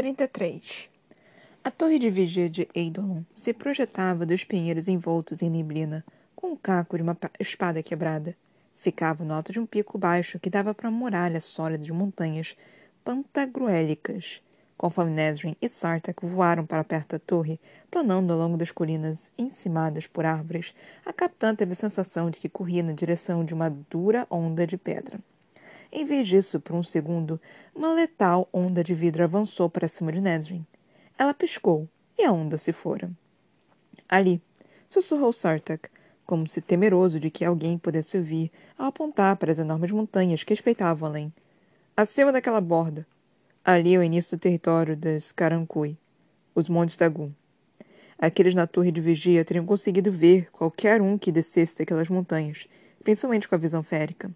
33 A torre de vigia de Eidolon se projetava dos pinheiros envoltos em neblina, com o caco de uma espada quebrada. Ficava no alto de um pico baixo que dava para uma muralha sólida de montanhas pantagruélicas. Conforme Nesrin e Sartak voaram para perto da torre, planando ao longo das colinas encimadas por árvores, a capitã teve a sensação de que corria na direção de uma dura onda de pedra. Em vez disso, por um segundo, uma letal onda de vidro avançou para cima de Nesrin. Ela piscou e a onda se fora. Ali, sussurrou Sartak, como se temeroso de que alguém pudesse ouvir ao apontar para as enormes montanhas que espreitavam além. Acima daquela borda. Ali é o início do território das Karankui, os Montes da. Aqueles na torre de vigia teriam conseguido ver qualquer um que descesse daquelas montanhas, principalmente com a visão férica.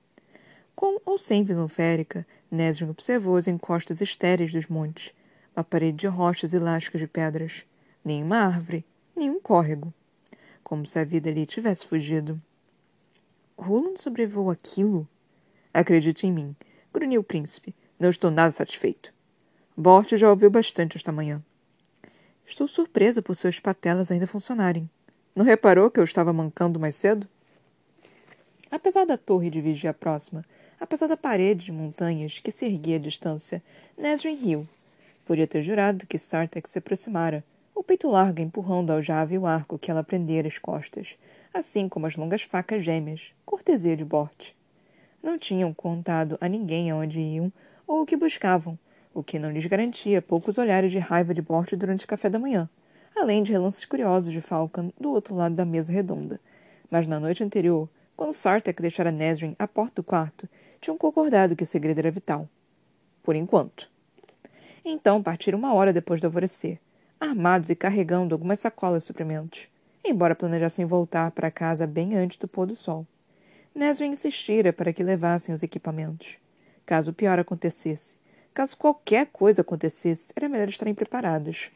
Com ou sem visão férica, Nesrin observou as encostas estéreis dos montes, uma parede de rochas elásticas de pedras, nenhuma árvore, nenhum córrego. Como se a vida ali tivesse fugido. Roland sobreviveu aquilo? Acredite em mim, grunhiu o príncipe. Não estou nada satisfeito. Bort já ouviu bastante esta manhã. Estou surpresa por suas patelas ainda funcionarem. Não reparou que eu estava mancando mais cedo? Apesar da torre de vigia próxima, apesar da parede de montanhas que se erguia à distância, Nesrin riu. Podia ter jurado que Sartek se aproximara, o peito largo empurrando a aljava e o arco que ela prendera às costas, assim como as longas facas gêmeas, cortesia de Bort. Não tinham contado a ninguém aonde iam ou o que buscavam, o que não lhes garantia poucos olhares de raiva de Bort durante o café da manhã, além de relances curiosos de Falcon do outro lado da mesa redonda. Mas na noite anterior, quando Sartek deixara Nesrin à porta do quarto, tinham concordado que o segredo era vital. Por enquanto. Então partiram uma hora depois do alvorecer, armados e carregando algumas sacolas de suprimentos, embora planejassem voltar para casa bem antes do pôr do sol. Nesrin insistira para que levassem os equipamentos. Caso o pior acontecesse, caso qualquer coisa acontecesse, era melhor estarem preparados.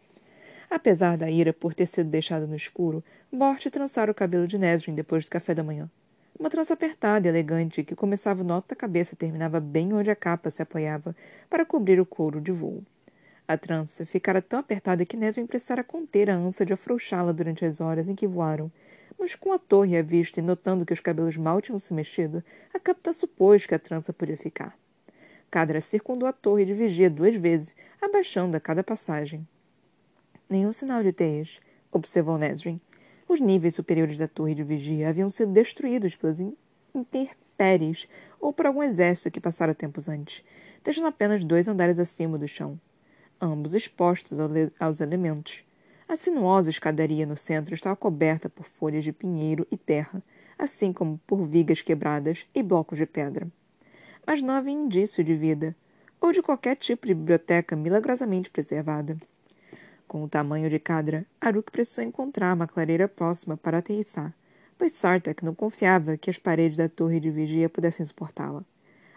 Apesar da ira por ter sido deixada no escuro, Bort trançara o cabelo de Nesrin depois do café da manhã. Uma trança apertada e elegante que começava no alto da cabeça e terminava bem onde a capa se apoiava para cobrir o couro de voo. A trança ficara tão apertada que Nesrin precisara conter a ânsia de afrouxá-la durante as horas em que voaram, mas com a torre à vista e notando que os cabelos mal tinham se mexido, a capitã supôs que a trança podia ficar. Cadra circundou a torre de vigia duas vezes, abaixando a cada passagem. Nenhum sinal de teias, observou Nesrin. Os níveis superiores da torre de vigia haviam sido destruídos pelas intempéries ou por algum exército que passara tempos antes, deixando apenas dois andares acima do chão, ambos expostos aos elementos. A sinuosa escadaria no centro estava coberta por folhas de pinheiro e terra, assim como por vigas quebradas e blocos de pedra mas não havia indício de vida, ou de qualquer tipo de biblioteca milagrosamente preservada. Com o tamanho de Cadra, Aruk precisou encontrar uma clareira próxima para aterrissar, pois Sartak não confiava que as paredes da torre de vigia pudessem suportá-la.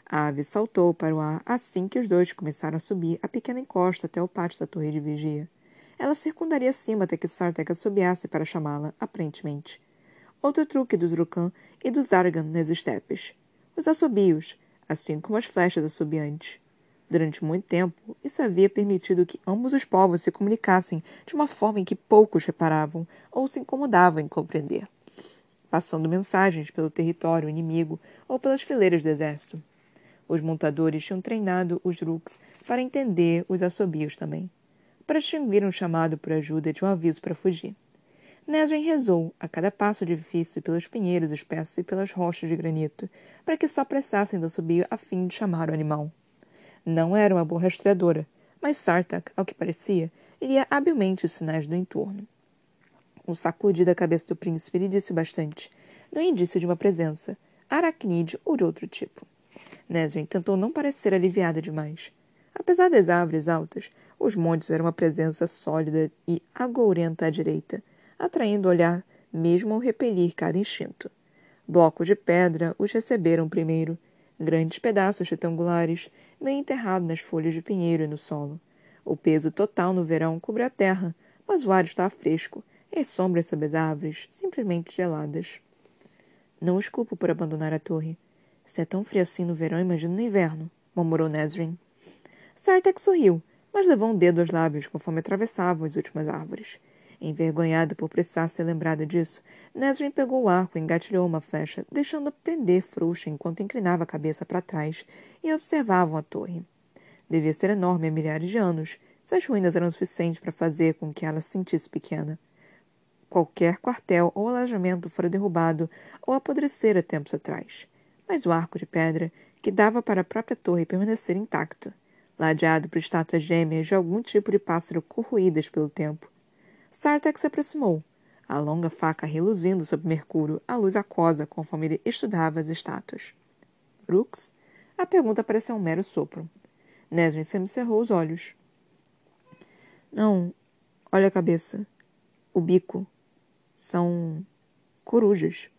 A ave saltou para o ar assim que os dois começaram a subir a pequena encosta até o pátio da torre de vigia. Ela circundaria acima até que Sartak assobiasse para chamá-la, aparentemente. Outro truque dos Rukan e dos Dargan nas estepes. Os assobios, assim como as flechas assobiantes. Durante muito tempo, isso havia permitido que ambos os povos se comunicassem de uma forma em que poucos reparavam ou se incomodavam em compreender, passando mensagens pelo território inimigo ou pelas fileiras do exército. Os montadores tinham treinado os Rooks para entender os assobios também, para distinguir um chamado por ajuda de um aviso para fugir. Nesrin rezou, a cada passo difícil, pelos pinheiros espessos e pelas rochas de granito, para que só pressassem do subir a fim de chamar o animal. Não era uma boa rastreadora, mas Sartak, ao que parecia, lia habilmente os sinais do entorno. Um sacudi da cabeça do príncipe lhe disse bastante, no indício de uma presença, aracnídeo ou de outro tipo. Nesrin tentou não parecer aliviada demais. Apesar das árvores altas, os montes eram uma presença sólida e agourenta à direita, atraindo o olhar, mesmo ao repelir cada instinto. Blocos de pedra os receberam primeiro, grandes pedaços retangulares, bem enterrados nas folhas de pinheiro e no solo. O peso total no verão cobria a terra, mas o ar estava fresco, e as sombras sob as árvores simplesmente geladas. Não os culpo por abandonar a torre. Se é tão frio assim no verão, imagino no inverno, murmurou Nesrin. Sartek sorriu, mas levou um dedo aos lábios conforme atravessavam as últimas árvores. Envergonhada por precisar ser lembrada disso, Nesrin pegou o arco e engatilhou uma flecha, deixando-a pender frouxa enquanto inclinava a cabeça para trás e observavam a torre. Devia ser enorme há milhares de anos, se as ruínas eram suficientes para fazer com que ela se sentisse pequena. Qualquer quartel ou alojamento fora derrubado ou apodrecera tempos atrás. Mas o arco de pedra, que dava para a própria torre permanecer intacto, ladeado por estátuas gêmeas de algum tipo de pássaro corroídas pelo tempo, Sartek se aproximou, a longa faca reluzindo sob Mercúrio, a luz aquosa conforme ele estudava as estátuas. Brooks? A pergunta pareceu um mero sopro. Nesrin semicerrou os olhos. Não, olha a cabeça. O bico. São corujas.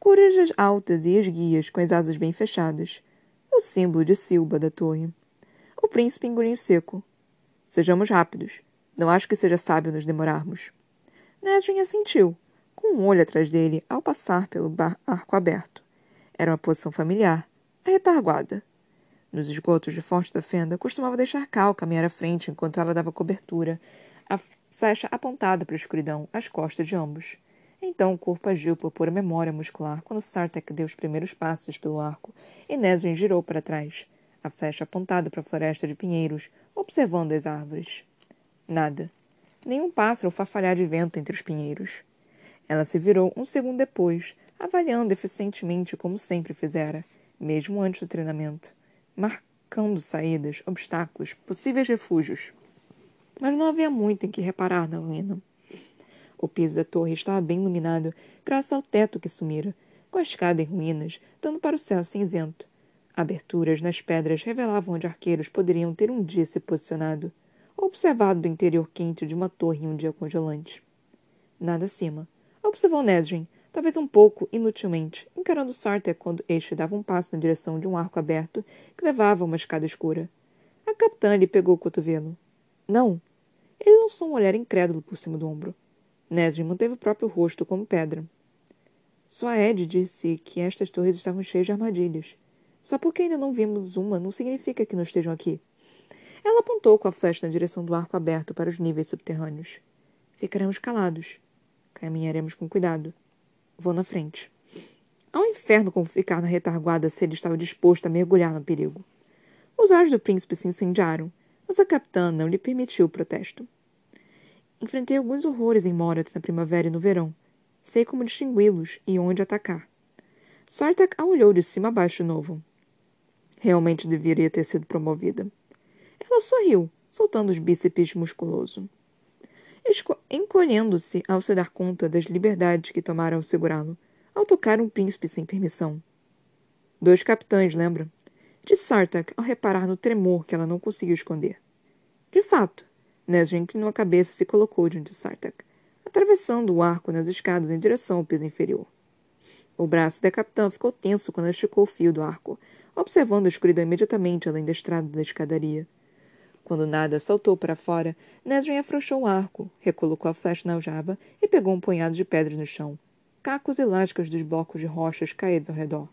Corujas altas e esguias, com as asas bem fechadas. O símbolo de Silba da torre. O príncipe engoliu seco. Sejamos rápidos. Não acho que seja sábio nos demorarmos. Nedrin assentiu, com um olho atrás dele ao passar pelo arco aberto. Era uma posição familiar, a retaguarda. Nos esgotos de fonte da fenda, costumava deixar Cal caminhar à frente enquanto ela dava cobertura, a flecha apontada para a escuridão, às costas de ambos. Então o corpo agiu por pura memória muscular quando Sartek deu os primeiros passos pelo arco e Nesrin girou para trás, a flecha apontada para a floresta de pinheiros, observando as árvores. Nada. Nenhum pássaro farfalhar de vento entre os pinheiros. Ela se virou um segundo depois, avaliando eficientemente como sempre fizera, mesmo antes do treinamento, marcando saídas, obstáculos, possíveis refúgios. Mas não havia muito em que reparar na ruína. O piso da torre estava bem iluminado, graças ao teto que sumira, com a escada em ruínas, dando para o céu cinzento. Aberturas nas pedras revelavam onde arqueiros poderiam ter um dia se posicionado observado do interior quente de uma torre em um dia congelante. Nada acima. Observou Nesrin, talvez um pouco inutilmente, encarando Sartek quando este dava um passo na direção de um arco aberto que levava a uma escada escura. A capitã lhe pegou o cotovelo. Não. Ele lançou um olhar incrédulo por cima do ombro. Nesrin manteve o próprio rosto como pedra. Sua Ed disse que estas torres estavam cheias de armadilhas. Só porque ainda não vimos uma não significa que não estejam aqui. Ela apontou com a flecha na direção do arco aberto para os níveis subterrâneos. Ficaremos calados. Caminharemos com cuidado. Vou na frente. Ao inferno como ficar na retaguarda se ele estava disposto a mergulhar no perigo. Os olhos do príncipe se incendiaram, mas a capitã não lhe permitiu o protesto. Enfrentei alguns horrores em Moratz na primavera e no verão. Sei como distingui-los e onde atacar. Sartak a olhou de cima a baixo de novo. Realmente deveria ter sido promovida. Ela sorriu, soltando os bíceps musculoso. Encolhendo-se ao se dar conta das liberdades que tomara ao segurá-lo, ao tocar um príncipe sem permissão. Dois capitães, lembra? Disse Sartak ao reparar no tremor que ela não conseguiu esconder. De fato, Nesrin inclinou a cabeça e se colocou diante de Sartak, atravessando o arco nas escadas em direção ao piso inferior. O braço da capitã ficou tenso quando esticou o fio do arco, observando a escuridão imediatamente além da estrada da escadaria. Quando nada saltou para fora, Nesrin afrouxou o arco, recolocou a flecha na aljava e pegou um punhado de pedras no chão, cacos elásticos dos blocos de rochas caídos ao redor.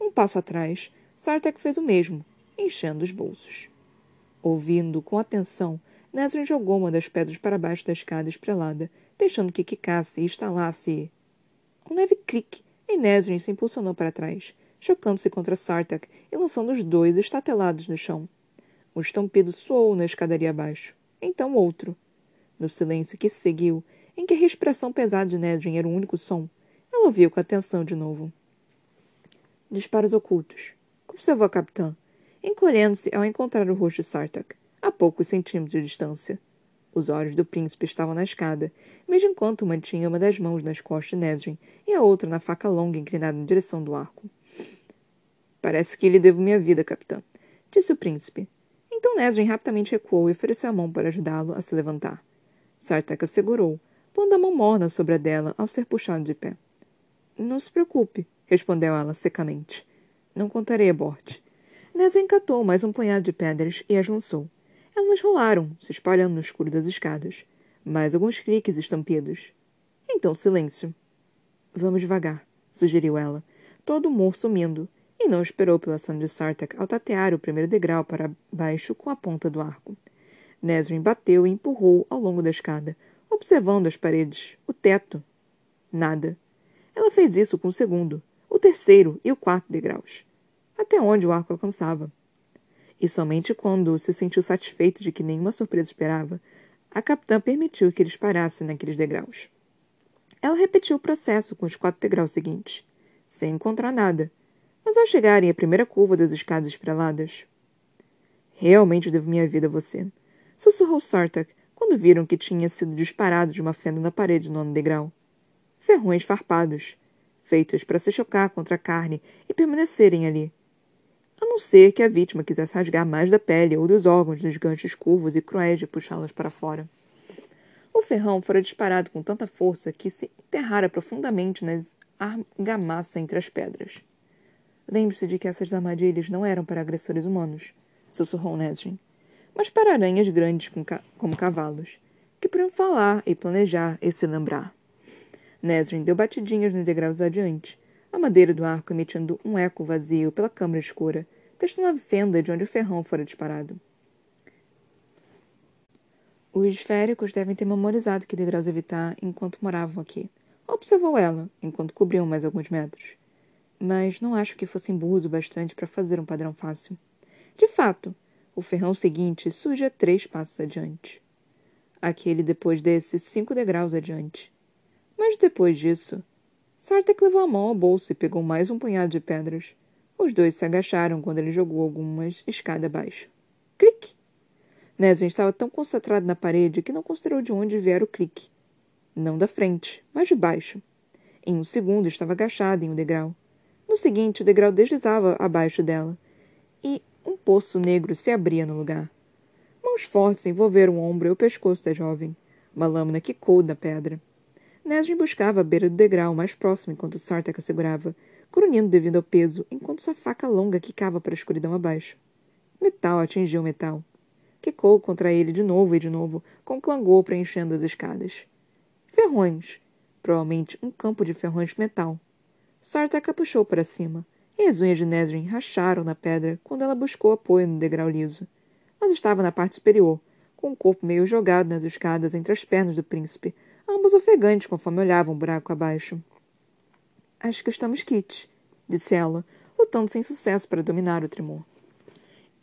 Um passo atrás, Sartek fez o mesmo, enchendo os bolsos. Ouvindo com atenção, Nesrin jogou uma das pedras para baixo da escada esprelada, deixando que quicasse e estalasse. Um leve clique, e Nesrin se impulsionou para trás, chocando-se contra Sartak e lançando os dois estatelados no chão. Um estampido soou na escadaria abaixo. Então outro. No silêncio que seguiu, em que a respiração pesada de Nedrin era o único som, ela ouviu com atenção de novo. Disparos ocultos. Observou a capitã, encolhendo-se ao encontrar o rosto de Sartak, a poucos centímetros de distância. Os olhos do príncipe estavam na escada, mesmo enquanto mantinha uma das mãos nas costas de Nesrin e a outra na faca longa inclinada em direção do arco. Parece que lhe devo minha vida, capitã, disse o príncipe, então Nesrin rapidamente recuou e ofereceu a mão para ajudá-lo a se levantar. Sartek a segurou, pondo a mão morna sobre a dela ao ser puxado de pé. Não se preocupe, respondeu ela secamente. Não contarei a Bort. Nesrin catou mais um punhado de pedras e as lançou. Elas rolaram, se espalhando no escuro das escadas. Mais alguns cliques estampidos. Então silêncio. Vamos devagar, sugeriu ela, todo o humor sumindo, não esperou pela ação de Sartak ao tatear o primeiro degrau para baixo com a ponta do arco. Nesrin bateu e empurrou ao longo da escada, observando as paredes, o teto. Nada. Ela fez isso com o segundo, o terceiro e o quarto degraus, até onde o arco alcançava. E somente quando se sentiu satisfeita de que nenhuma surpresa esperava, a capitã permitiu que eles parassem naqueles degraus. Ela repetiu o processo com os quatro degraus seguintes, sem encontrar nada, mas ao chegarem à primeira curva das escadas espreladas. Realmente devo minha vida a você, sussurrou Sartak quando viram que tinha sido disparado de uma fenda na parede do nono degrau. Ferrões farpados, feitos para se chocar contra a carne e permanecerem ali. A não ser que a vítima quisesse rasgar mais da pele ou dos órgãos dos ganchos curvos e cruéis de puxá-las para fora. O ferrão fora disparado com tanta força que se enterrara profundamente nas argamassa entre as pedras. Lembre-se de que essas armadilhas não eram para agressores humanos, sussurrou Nesrin, mas para aranhas grandes com ca como cavalos, que podiam falar e planejar e se lembrar. Nesrin deu batidinhas nos degraus adiante, a madeira do arco emitindo um eco vazio pela câmara escura, testando a fenda de onde o ferrão fora disparado. Os esféricos devem ter memorizado que degraus evitar enquanto moravam aqui. Observou ela, enquanto cobriam mais alguns metros. Mas não acho que fossem burros o bastante para fazer um padrão fácil. De fato, o ferrão seguinte surge a três passos adiante. Aquele depois desse, cinco degraus adiante. Mas depois disso, Sartek levou a mão ao bolso e pegou mais um punhado de pedras. Os dois se agacharam quando ele jogou algumas escada abaixo. Clique! Nesrin estava tão concentrado na parede que não considerou de onde viera o clique. Não da frente, mas de baixo. Em um segundo estava agachada em um degrau. No seguinte, o degrau deslizava abaixo dela. E um poço negro se abria no lugar. Mãos fortes envolveram o ombro e o pescoço da jovem. Uma lâmina quicou da pedra. Nesrin buscava a beira do degrau mais próximo enquanto Sartek a segurava, grunhindo devido ao peso, enquanto sua faca longa quicava para a escuridão abaixo. Metal atingiu metal quicou contra ele de novo e de novo, com clangor preenchendo as escadas. Ferrões. Provavelmente um campo de ferrões de metal. Sartak a puxou para cima, e as unhas de Nesrin racharam na pedra quando ela buscou apoio no degrau liso. Mas estava na parte superior, com o corpo meio jogado nas escadas entre as pernas do príncipe, ambos ofegantes conforme olhavam o buraco abaixo. Acho que estamos quites, disse ela, lutando sem sucesso para dominar o tremor.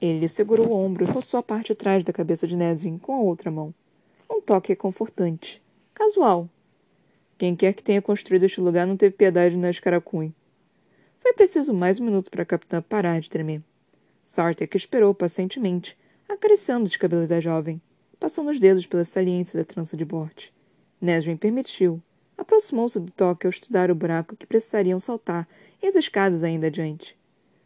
Ele segurou o ombro e roçou a parte de trás da cabeça de Nesrin com a outra mão. Um toque reconfortante. Casual. Quem quer que tenha construído este lugar não teve piedade na escaracunha. Foi preciso mais um minuto para a capitã parar de tremer. Sartek esperou pacientemente, acariciando os cabelos da jovem, passando os dedos pela saliência da trança de borte. Nesrin permitiu. Aproximou-se do toque ao estudar o buraco que precisariam saltar e as escadas ainda adiante.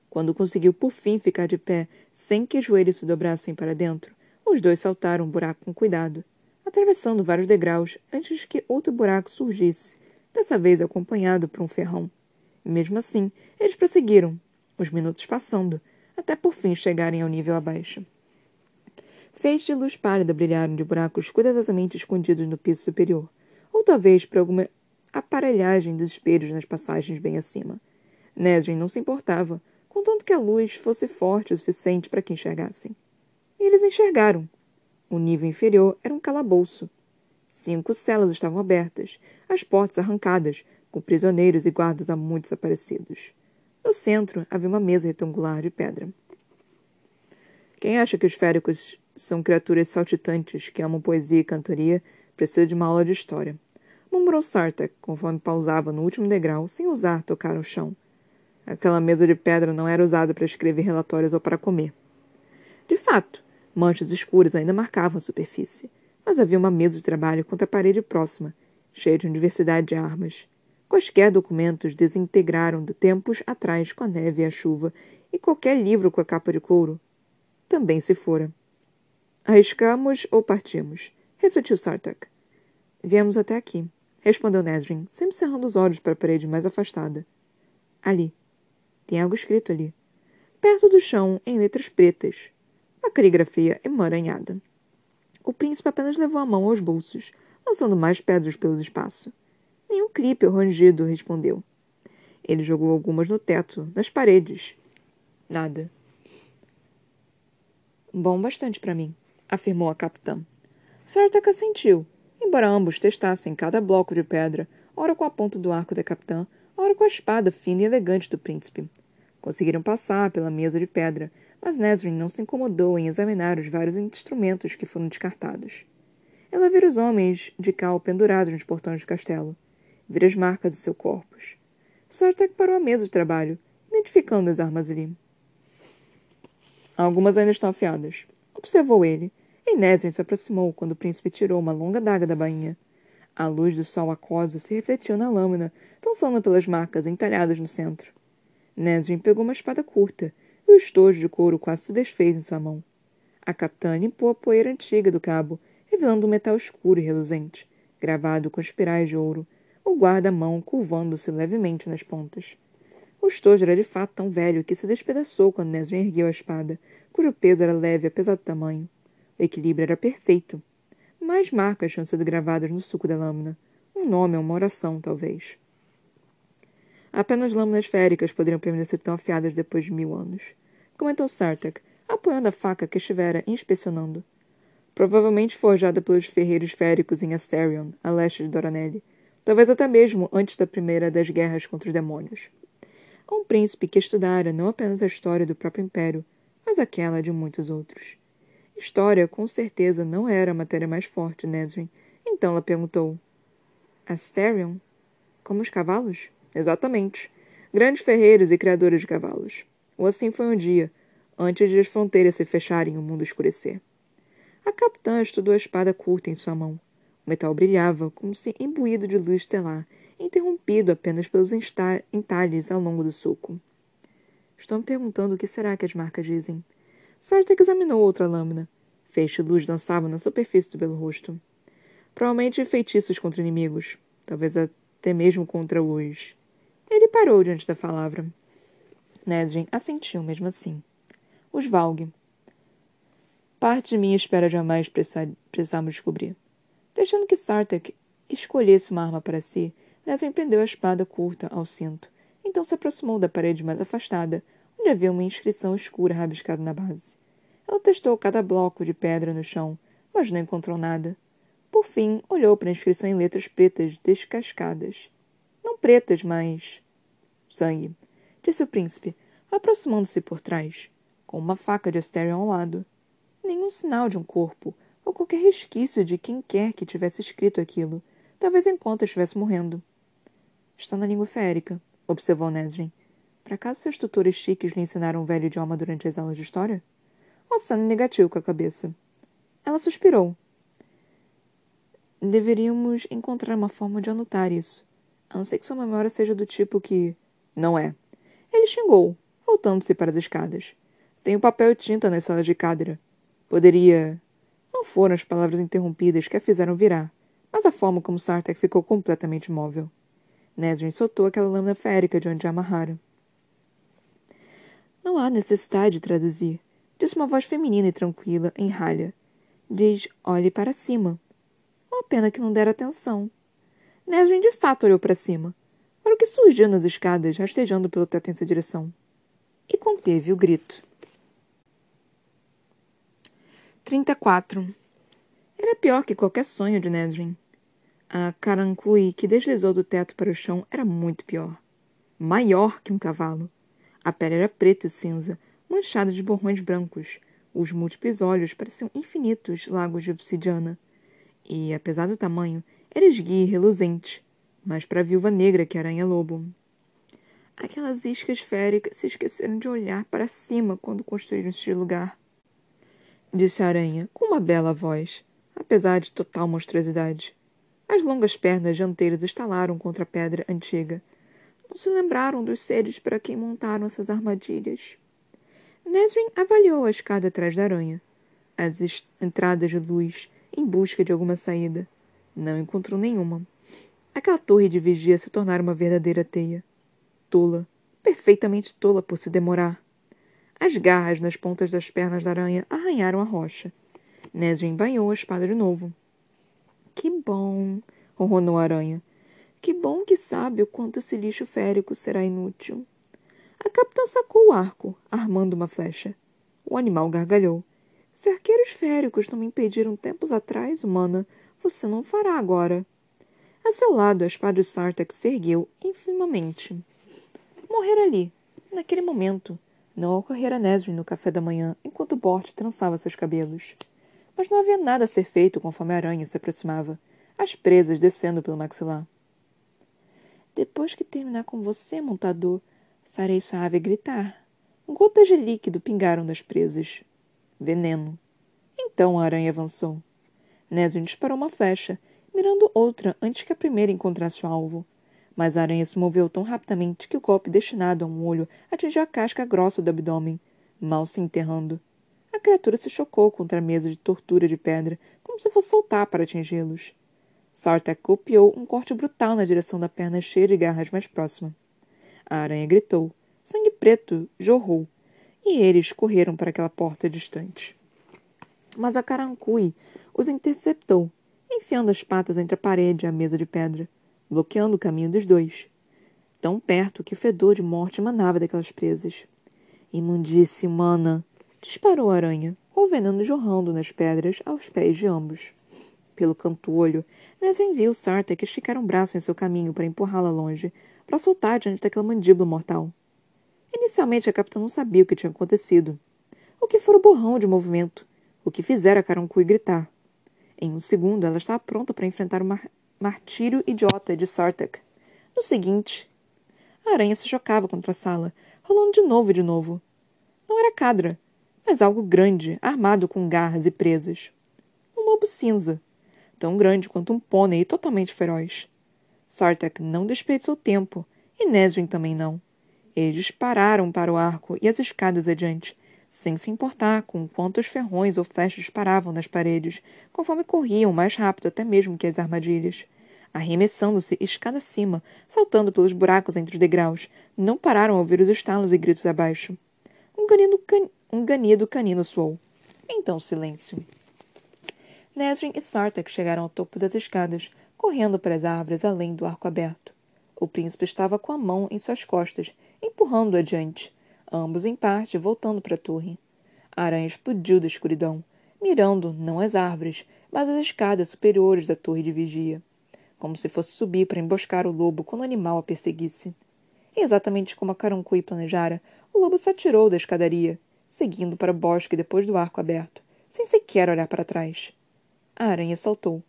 Quando conseguiu por fim ficar de pé, sem que os joelhos se dobrassem para dentro, os dois saltaram o buraco com cuidado, atravessando vários degraus antes que outro buraco surgisse, dessa vez acompanhado por um ferrão. Mesmo assim, eles prosseguiram, os minutos passando, até por fim chegarem ao nível abaixo. Feixes de luz pálida brilharam de buracos cuidadosamente escondidos no piso superior, ou talvez por alguma aparelhagem dos espelhos nas passagens bem acima. Nesrin não se importava, contanto que a luz fosse forte o suficiente para que enxergassem. E eles enxergaram. O nível inferior era um calabouço. Cinco celas estavam abertas, as portas arrancadas, com prisioneiros e guardas há muito desaparecidos. No centro havia uma mesa retangular de pedra. Quem acha que os féricos são criaturas saltitantes que amam poesia e cantoria precisa de uma aula de história. Murmurou Sartak, conforme pausava no último degrau, sem ousar tocar o chão. Aquela mesa de pedra não era usada para escrever relatórios ou para comer. De fato, manchas escuras ainda marcavam a superfície, mas havia uma mesa de trabalho contra a parede próxima, cheia de uma diversidade de armas. Quaisquer documentos desintegraram de tempos atrás com a neve e a chuva, e qualquer livro com a capa de couro também se fora. Arriscamos ou partimos? refletiu Sartak. Viemos até aqui, respondeu Nesrin, sempre cerrando os olhos para a parede mais afastada. Ali. Tem algo escrito ali. Perto do chão, em letras pretas. Uma caligrafia emaranhada. O príncipe apenas levou a mão aos bolsos, lançando mais pedras pelo espaço. Nenhum ou rangido respondeu. Ele jogou algumas no teto, nas paredes. Nada. Bom bastante para mim. afirmou a capitã. Sartak assentiu, embora ambos testassem cada bloco de pedra, ora com a ponta do arco da capitã, ora com a espada fina e elegante do príncipe. Conseguiram passar pela mesa de pedra, mas Nesrin não se incomodou em examinar os vários instrumentos que foram descartados. Ela vira os homens de cal pendurados nos portões do castelo. Vira as marcas de seu corpos. Sartek parou a mesa de trabalho, identificando as armas ali. Algumas ainda estão afiadas. Observou ele, e Nesrin se aproximou quando o príncipe tirou uma longa daga da bainha. A luz do sol aquosa se refletiu na lâmina, dançando pelas marcas entalhadas no centro. Nesrin pegou uma espada curta, e o estojo de couro quase se desfez em sua mão. A capitã limpou a poeira antiga do cabo, revelando um metal escuro e reluzente, gravado com espirais de ouro, o guarda-mão curvando-se levemente nas pontas. O estojo era de fato tão velho que se despedaçou quando Nesrin ergueu a espada, cujo peso era leve apesar do tamanho. O equilíbrio era perfeito. Mais marcas tinham sido gravadas no suco da lâmina. Um nome ou uma oração, talvez. Apenas lâminas féricas poderiam permanecer tão afiadas depois de mil anos. Comentou Sartak, apoiando a faca que estivera inspecionando. Provavelmente forjada pelos ferreiros féricos em Asterion, a leste de Doranelli. Talvez até mesmo antes da primeira das guerras contra os demônios. Um príncipe que estudara não apenas a história do próprio império, mas aquela de muitos outros. História, com certeza, não era a matéria mais forte Nesrin. Então ela perguntou: Asterion? Como os cavalos? Exatamente. Grandes ferreiros e criadores de cavalos. Ou assim foi um dia, antes de as fronteiras se fecharem e o mundo escurecer. A capitã estudou a espada curta em sua mão. O metal brilhava, como se imbuído de luz estelar, interrompido apenas pelos entalhes ao longo do sulco. Estou me perguntando o que será que as marcas dizem. Sartek examinou outra lâmina. Feixe luz dançava na superfície do belo rosto. Provavelmente feitiços contra inimigos. Talvez até mesmo contra os ele parou diante da palavra. Nesrin assentiu mesmo assim. Os Valg. Parte de mim espera jamais precisarmos descobrir. Deixando que Sartek escolhesse uma arma para si, Nesrin prendeu a espada curta ao cinto. Então se aproximou da parede mais afastada, onde havia uma inscrição escura rabiscada na base. Ela testou cada bloco de pedra no chão, mas não encontrou nada. Por fim, olhou para a inscrição em letras pretas descascadas. Pretas, mas. Sangue, disse o príncipe, aproximando-se por trás, com uma faca de Asterion ao lado. Nenhum sinal de um corpo, ou qualquer resquício de quem quer que tivesse escrito aquilo, talvez enquanto estivesse morrendo. Está na língua férica, observou Nesrin. Por acaso seus tutores chiques lhe ensinaram um velho idioma durante as aulas de história? Ossana negatiu com a cabeça. Ela suspirou. Deveríamos encontrar uma forma de anotar isso. A não ser que sua memória seja do tipo que. Não é. Ele xingou, voltando-se para as escadas. Tenho papel e tinta nas salas de cadeira. Poderia. Não foram as palavras interrompidas que a fizeram virar, mas a forma como Sartek ficou completamente imóvel. Nesrin soltou aquela lâmina férica de onde a amarrara. Não há necessidade de traduzir, disse uma voz feminina e tranquila, em ralha. Diz: olhe para cima. Uma pena que não dera atenção. Nesrin de fato olhou para cima, para o que surgiu nas escadas, rastejando pelo teto em sua direção. E conteve o grito. 34. Era pior que qualquer sonho de Nesrin. A carancui que deslizou do teto para o chão era muito pior. Maior que um cavalo. A pele era preta e cinza, manchada de borrões brancos. Os múltiplos olhos pareciam infinitos lagos de obsidiana. E, apesar do tamanho, era esguio e reluzente, mas para a viúva negra que aranha-lobo. Aquelas iscas féricas se esqueceram de olhar para cima quando construíram este lugar. Disse a aranha, com uma bela voz, apesar de total monstruosidade. As longas pernas dianteiras estalaram contra a pedra antiga. Não se lembraram dos seres para quem montaram essas armadilhas. Nesrin avaliou a escada atrás da aranha, as entradas de luz, em busca de alguma saída. Não encontrou nenhuma. Aquela torre de vigia se tornara uma verdadeira teia. Tola, perfeitamente tola por se demorar. As garras nas pontas das pernas da aranha arranharam a rocha. Nesrin banhou a espada de novo. Que bom, ronronou a aranha. Que bom que sabe o quanto esse lixo férico será inútil. A capitã sacou o arco, armando uma flecha. O animal gargalhou. Se arqueiros féricos não me impediram tempos atrás, humana, você não fará agora. A seu lado, a espada de Sartak se ergueu infimamente. Morrer ali, naquele momento, não ocorrera Nesrin no café da manhã, enquanto Bort trançava seus cabelos. Mas não havia nada a ser feito conforme a aranha se aproximava, as presas descendo pelo maxilar. Depois que terminar com você, montador, farei sua ave gritar. Gotas de líquido pingaram das presas. Veneno. Então a aranha avançou. Nesrin disparou uma flecha, mirando outra antes que a primeira encontrasse o alvo. Mas a aranha se moveu tão rapidamente que o golpe destinado a um olho atingiu a casca grossa do abdômen, mal se enterrando. A criatura se chocou contra a mesa de tortura de pedra, como se fosse soltar para atingi-los. Sartak copiou um corte brutal na direção da perna cheia de garras mais próxima. A aranha gritou. Sangue preto jorrou, e eles correram para aquela porta distante. Mas a Carancui os interceptou, enfiando as patas entre a parede e a mesa de pedra, bloqueando o caminho dos dois. Tão perto que o fedor de morte emanava daquelas presas. Imundice humana! Disparou a aranha, com o veneno jorrando nas pedras aos pés de ambos. Pelo canto-olho, Nesrin viu Sartek esticar um braço em seu caminho para empurrá-la longe, para soltar diante daquela mandíbula mortal. Inicialmente, a capitã não sabia o que tinha acontecido. O que fora o borrão de movimento, o que fizera Carancui gritar. Em um segundo, ela estava pronta para enfrentar o mar martírio idiota de Sartek. No seguinte, a aranha se chocava contra a sala, rolando de novo e de novo. Não era cadra, mas algo grande, armado com garras e presas. Um lobo cinza, tão grande quanto um pônei e totalmente feroz. Sartek não desperdiçou tempo, e Nesrin também não. Eles dispararam para o arco e as escadas adiante, sem se importar com quantos ferrões ou flechas disparavam nas paredes, conforme corriam mais rápido até mesmo que as armadilhas. Arremessando-se escada acima, saltando pelos buracos entre os degraus, não pararam a ouvir os estalos e gritos abaixo. Um ganido, can... um ganido canino soou. Então silêncio. Nesrin e Sartek chegaram ao topo das escadas, correndo para as árvores além do arco aberto. O príncipe estava com a mão em suas costas, empurrando-o adiante, ambos em parte voltando para a torre. A aranha explodiu da escuridão, mirando não as árvores, mas as escadas superiores da torre de vigia, como se fosse subir para emboscar o lobo quando o animal a perseguisse. Exatamente como a Carancui planejara, o lobo se atirou da escadaria, seguindo para o bosque depois do arco aberto, sem sequer olhar para trás. A aranha saltou.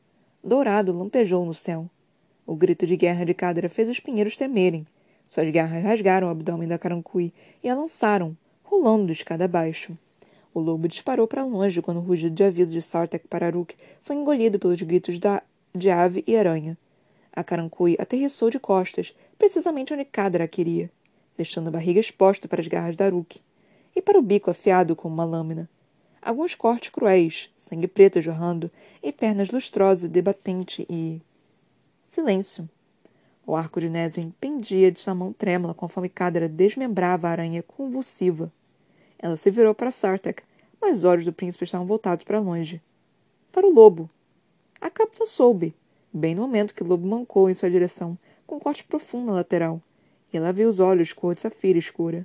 Dourado lampejou no céu. O grito de guerra de Cadra fez os pinheiros tremerem. Suas garras rasgaram o abdômen da Carancui e a lançaram, rolando escada abaixo. O lobo disparou para longe quando o rugido de aviso de Sartek para Aruk foi engolido pelos gritos da, de ave e aranha. A Carancui aterrissou de costas, precisamente onde Cadra a queria, deixando a barriga exposta para as garras da Aruk e para o bico afiado como uma lâmina. Alguns cortes cruéis, sangue preto jorrando, e pernas lustrosas debatente e. Silêncio. O arco de Nesrin pendia de sua mão trêmula conforme Cadra desmembrava a aranha convulsiva. Ela se virou para Sartek, mas os olhos do príncipe estavam voltados para longe. Para o lobo. A capta soube, bem no momento que o lobo mancou em sua direção, com um corte profundo na lateral, e ela viu os olhos cor de safira escura.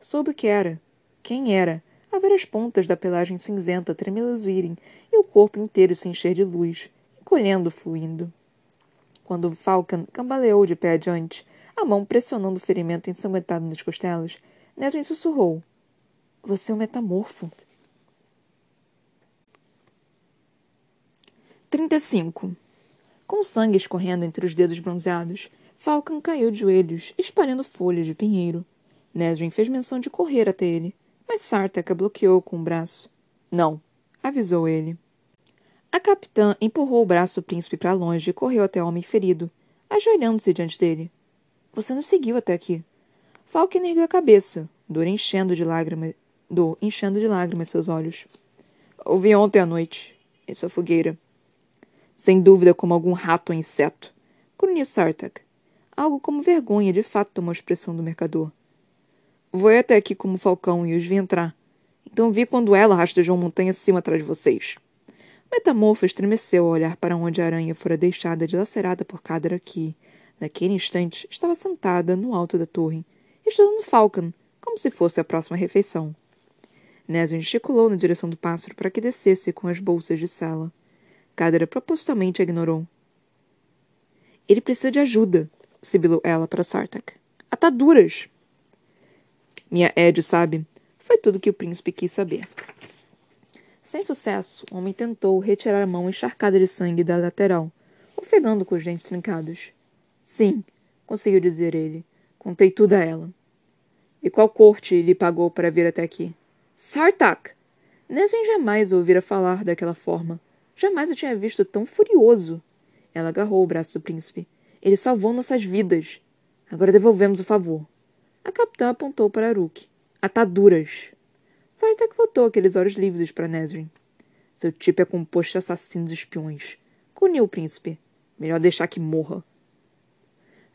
Soube o que era, quem era, a ver as pontas da pelagem cinzenta tremeluzirem e o corpo inteiro se encher de luz, encolhendo, fluindo quando Falcon cambaleou de pé adiante, a mão pressionando o ferimento ensanguentado nas costelas, Nesrin sussurrou. Você é um metamorfo. 35. Com sangue escorrendo entre os dedos bronzeados, Falcon caiu de joelhos, espalhando folhas de pinheiro. Nesrin fez menção de correr até ele, mas Sartak a bloqueou com o braço. Não, avisou ele. A capitã empurrou o braço do príncipe para longe e correu até o homem ferido, ajoelhando-se diante dele. Você nos seguiu até aqui. Falken ergueu a cabeça, dor enchendo de lágrimas, enchendo de lágrimas seus olhos. Ouvi ontem à noite, em sua fogueira. Sem dúvida como algum rato ou inseto. Grunhiu Sartak. Algo como vergonha de fato tomou a expressão do mercador. Voei até aqui como falcão e os vi entrar. Então vi quando ela rastejou montanha acima atrás de vocês. Metamorfo estremeceu ao olhar para onde a aranha fora deixada dilacerada por Cadra que, naquele instante, estava sentada no alto da torre, estudando Falcon, como se fosse a próxima refeição. Neswin gesticulou na direção do pássaro para que descesse com as bolsas de sela. Cadra propositalmente a ignorou. Ele precisa de ajuda, sibilou ela para Sartak. Ataduras! Minha Ed sabe. Foi tudo que o príncipe quis saber. Sem sucesso, o homem tentou retirar a mão encharcada de sangue da lateral, ofegando com os dentes trincados. Sim, conseguiu dizer ele. Contei tudo a ela. E qual corte lhe pagou para vir até aqui? Sartak! Nesrin jamais ouvira falar daquela forma. Jamais o tinha visto tão furioso. Ela agarrou o braço do príncipe. Ele salvou nossas vidas. Agora devolvemos o favor. A capitã apontou para Aruk. Ataduras. Sartak voltou aqueles olhos lívidos para Nesrin. Seu tipo é composto de assassinos espiões. Cuniu o príncipe. Melhor deixar que morra.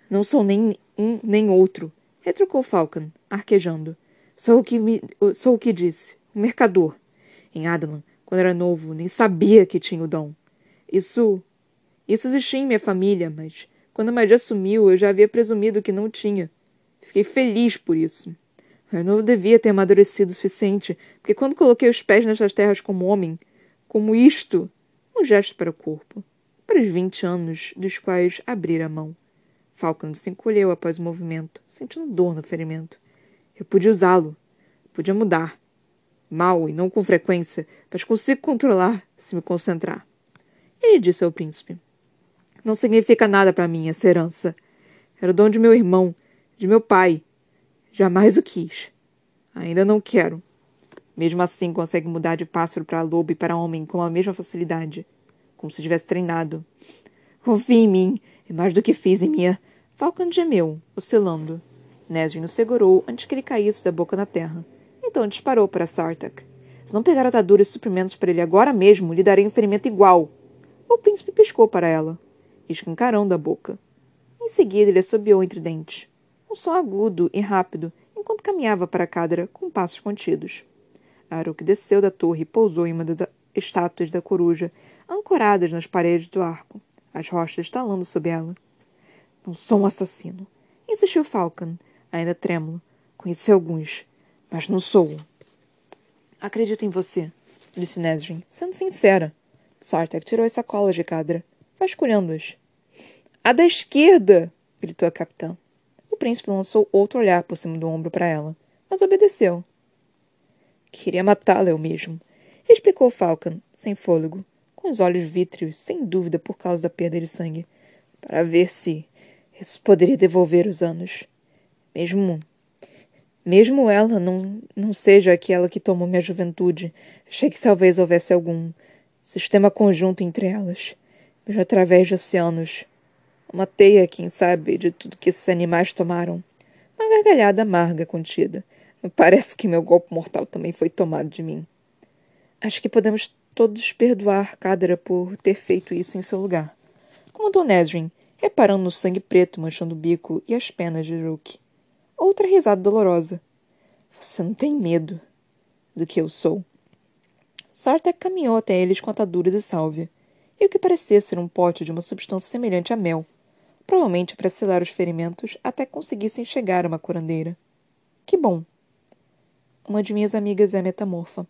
Não sou nem um nem outro, retrucou Falcon, arquejando. Sou o que me, sou o que disse, um mercador. Em Adalan, quando era novo, nem sabia que tinha o dom. Isso, isso existia em minha família, mas quando a magia sumiu, eu já havia presumido que não tinha. Fiquei feliz por isso. Eu não devia ter amadurecido o suficiente, porque quando coloquei os pés nestas terras como homem, como isto, um gesto para o corpo, para os vinte anos dos quais abrir a mão. Falcon se encolheu após o movimento, sentindo dor no ferimento. Eu podia usá-lo. Podia mudar. Mal e não com frequência, mas consigo controlar se me concentrar. Ele disse ao príncipe. Não significa nada para mim essa herança. Era o dom de meu irmão, de meu pai. Jamais o quis. Ainda não quero. Mesmo assim, consegue mudar de pássaro para lobo e para homem com a mesma facilidade. Como se tivesse treinado. Confie em mim. É mais do que fiz em minha. Falcon gemeu, oscilando. Nesrin o segurou antes que ele caísse da boca na terra. Então disparou para Sartak. Se não pegar ataduras e suprimentos para ele agora mesmo, lhe darei um ferimento igual. O príncipe piscou para ela, escancarando a boca. Em seguida, ele assobiou entre dentes. Um som agudo e rápido, enquanto caminhava para a cadra com passos contidos. Aruk desceu da torre e pousou em uma das estátuas da coruja, ancoradas nas paredes do arco, as rochas estalando sob ela. Não sou um assassino, insistiu Falcon, ainda trêmulo. Conheci alguns, mas não sou um. Acredito em você, disse Nesrin, sendo sincera. Sartak tirou as sacolas de cadra, vasculhando-as. A da esquerda! gritou a capitã. O príncipe lançou outro olhar por cima do ombro para ela, mas obedeceu. Queria matá-la eu mesmo, explicou Falcon, sem fôlego, com os olhos vítreos, sem dúvida por causa da perda de sangue, para ver se isso poderia devolver os anos. Mesmo mesmo ela não, não seja aquela que tomou minha juventude, achei que talvez houvesse algum sistema conjunto entre elas, mesmo através de oceanos. Uma teia, quem sabe, de tudo que esses animais tomaram. Uma gargalhada amarga contida. Parece que meu golpe mortal também foi tomado de mim. Acho que podemos todos perdoar Cadra por ter feito isso em seu lugar. Como Don Nesrin, reparando no sangue preto manchando o bico e as penas de Rook. Outra risada dolorosa. Você não tem medo do que eu sou. Sartek caminhou até eles com ataduras e sálvia, e o que parecia ser um pote de uma substância semelhante a mel, provavelmente para selar os ferimentos até conseguissem chegar a uma curandeira. Que bom. Uma de minhas amigas é metamorfa,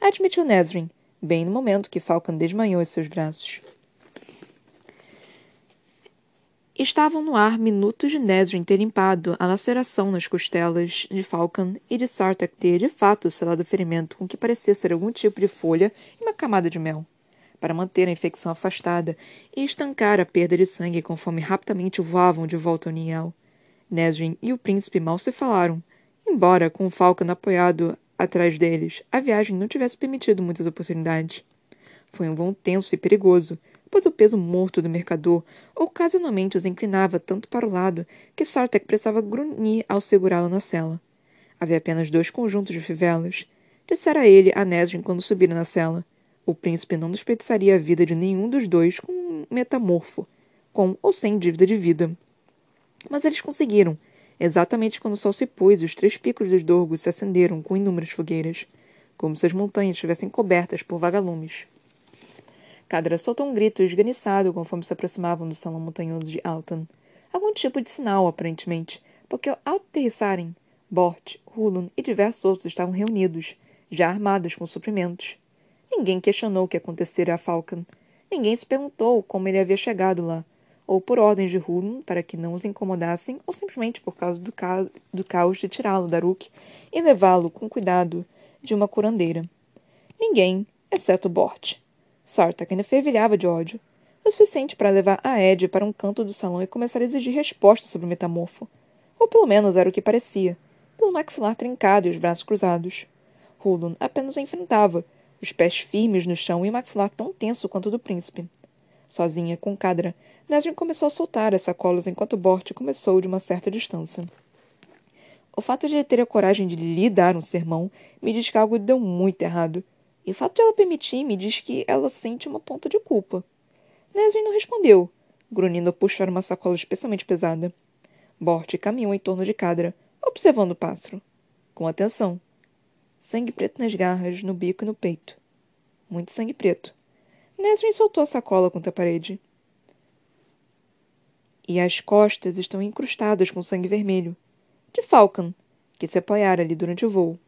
admitiu Nesrin, bem no momento que Falcon desmanhou em seus braços. Estavam no ar minutos de Nesrin ter limpado a laceração nas costelas de Falcon e de Sartak ter, de fato, selado o ferimento com que parecia ser algum tipo de folha e uma camada de mel, para manter a infecção afastada e estancar a perda de sangue conforme rapidamente voavam de volta ao ninhal. Nesrin e o príncipe mal se falaram, embora, com o Falcon apoiado atrás deles, a viagem não tivesse permitido muitas oportunidades. Foi um voo tenso e perigoso, pois o peso morto do mercador ocasionalmente os inclinava tanto para o lado que Sartek precisava grunhir ao segurá-lo na cela. Havia apenas dois conjuntos de fivelas. Dissera ele a Nesrin quando subiram na cela. O príncipe não desperdiçaria a vida de nenhum dos dois com um metamorfo, com ou sem dívida de vida. Mas eles conseguiram, exatamente quando o sol se pôs e os três picos dos dorgos se acenderam com inúmeras fogueiras, como se as montanhas estivessem cobertas por vagalumes. Cadra soltou um grito esganiçado conforme se aproximavam do salão montanhoso de Alton. Algum tipo de sinal, aparentemente, porque ao aterrissarem, Bort, Hulun e diversos outros estavam reunidos, já armadas com suprimentos. Ninguém questionou o que acontecera a Falcon. Ninguém se perguntou como ele havia chegado lá, ou por ordens de Hulun para que não os incomodassem, ou simplesmente por causa do, ca do caos de tirá-lo da Rook e levá-lo com cuidado de uma curandeira. Ninguém, exceto Bort. Sartak ainda fervilhava de ódio, o suficiente para levar a Ed para um canto do salão e começar a exigir respostas sobre o metamorfo. Ou pelo menos era o que parecia, pelo maxilar trincado e os braços cruzados. Hulun apenas o enfrentava, os pés firmes no chão e o maxilar tão tenso quanto o do príncipe. Sozinha, com Cadra, Nesrin começou a soltar as sacolas enquanto Bort começou de uma certa distância. O fato de ele ter a coragem de lhe dar um sermão me diz que algo deu muito errado. E o fato de ela permitir me diz que ela sente uma ponta de culpa. Nesrin não respondeu, grunhindo ao puxar uma sacola especialmente pesada. Bort caminhou em torno de Cadra, observando o pássaro. Com atenção. Sangue preto nas garras, no bico e no peito. Muito sangue preto. Nesrin soltou a sacola contra a parede e as costas estão incrustadas com sangue vermelho, de Falcon, que se apoiara ali durante o voo.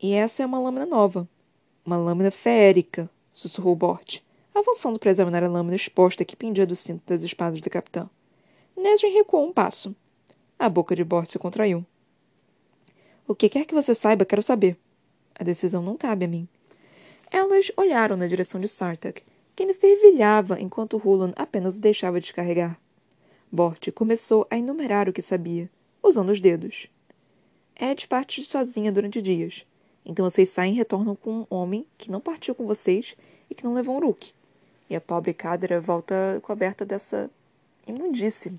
E essa é uma lâmina nova, uma lâmina férica, sussurrou Bort, avançando para examinar a lâmina exposta que pendia do cinto das espadas da capitã. Nesrin recuou um passo. A boca de Bort se contraiu. O que quer que você saiba, quero saber. A decisão não cabe a mim. Elas olharam na direção de Sartak, que ainda fervilhava enquanto Roland apenas o deixava descarregar. Bort começou a enumerar o que sabia, usando os dedos. Ed parte sozinha durante dias. Então vocês saem e retornam com um homem que não partiu com vocês e que não levou um Rook. E a pobre Cadra volta coberta dessa imundície.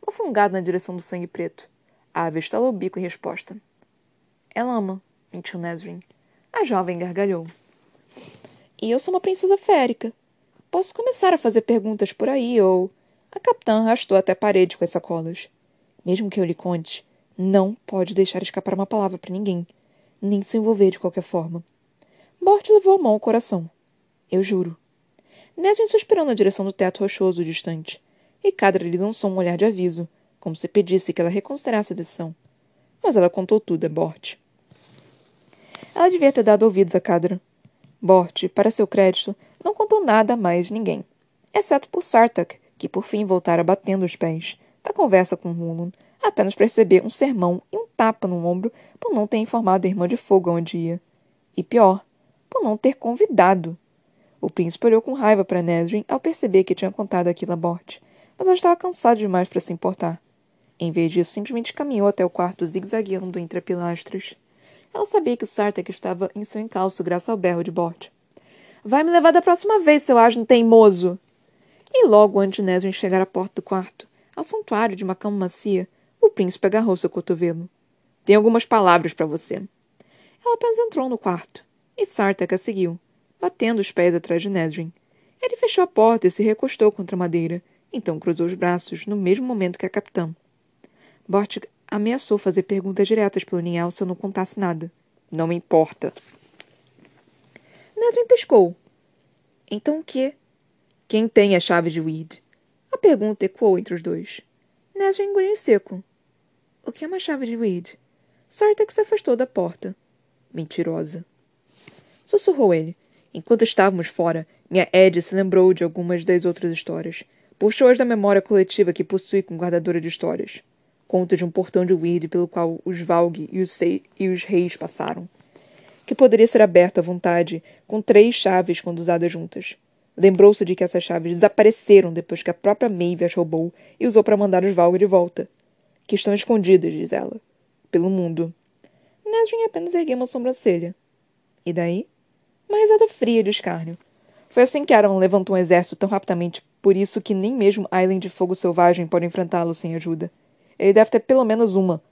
Uma fungada na direção do sangue preto. A ave estalou o bico em resposta. Ela ama, mentiu Nesrin. A jovem gargalhou. E eu sou uma princesa férica, Posso começar a fazer perguntas por aí, ou. A capitã arrastou até a parede com as sacolas. Mesmo que eu lhe conte, não pode deixar escapar uma palavra para ninguém, nem se envolver de qualquer forma. Bort levou a mão ao coração. Eu juro. Nesrin suspirou na direção do teto rochoso distante, e Cadra lhe lançou um olhar de aviso, como se pedisse que ela reconsiderasse a decisão. Mas ela contou tudo a Bort. Ela devia ter dado ouvidos a Cadra. Bort, para seu crédito, não contou nada a mais ninguém, exceto por Sartak, que por fim voltara batendo os pés, da conversa com Hulun, apenas perceber um sermão e um tapa no ombro por não ter informado a irmã de fogo onde ia. E pior, por não ter convidado. O príncipe olhou com raiva para Nedrin ao perceber que tinha contado aquilo a Bort, mas ela estava cansada demais para se importar. Em vez disso, simplesmente caminhou até o quarto zigue-zagueando entre pilastras. Ela sabia que Sartak estava em seu encalço graças ao berro de Bort. Vai me levar da próxima vez, seu asno teimoso! E logo antes de Nesrin chegar à porta do quarto, ao santuário de uma cama macia, o príncipe agarrou seu cotovelo. Tenho algumas palavras para você. Ela apenas entrou no quarto, e Sartak a seguiu, batendo os pés atrás de Nesrin. Ele fechou a porta e se recostou contra a madeira, então cruzou os braços no mesmo momento que a capitã. Bort ameaçou fazer perguntas diretas pelo Ninhal se eu não contasse nada. Não me importa, Nesrin pescou. Então o quê? Quem tem a chave de Weed? A pergunta ecoou entre os dois. Nesrin engoliu seco. O que é uma chave de Weed? Sartek se afastou da porta. Mentirosa. Sussurrou ele. Enquanto estávamos fora, minha Ed se lembrou de algumas das outras histórias. Puxou-as da memória coletiva que possui com guardadora de histórias. Conta de um portão de Weed pelo qual os Valg e os, e os reis passaram que poderia ser aberto à vontade com três chaves quando usadas juntas. Lembrou-se de que essas chaves desapareceram depois que a própria Maeve as roubou e usou para mandar os Valg de volta. Que estão escondidas, diz ela, pelo mundo. Nesrin apenas ergueu uma sobrancelha. E daí? Uma risada fria de escárnio. Foi assim que Aaron levantou um exército tão rapidamente, por isso que nem mesmo Island de Fogo Selvagem pode enfrentá-lo sem ajuda. Ele deve ter pelo menos uma.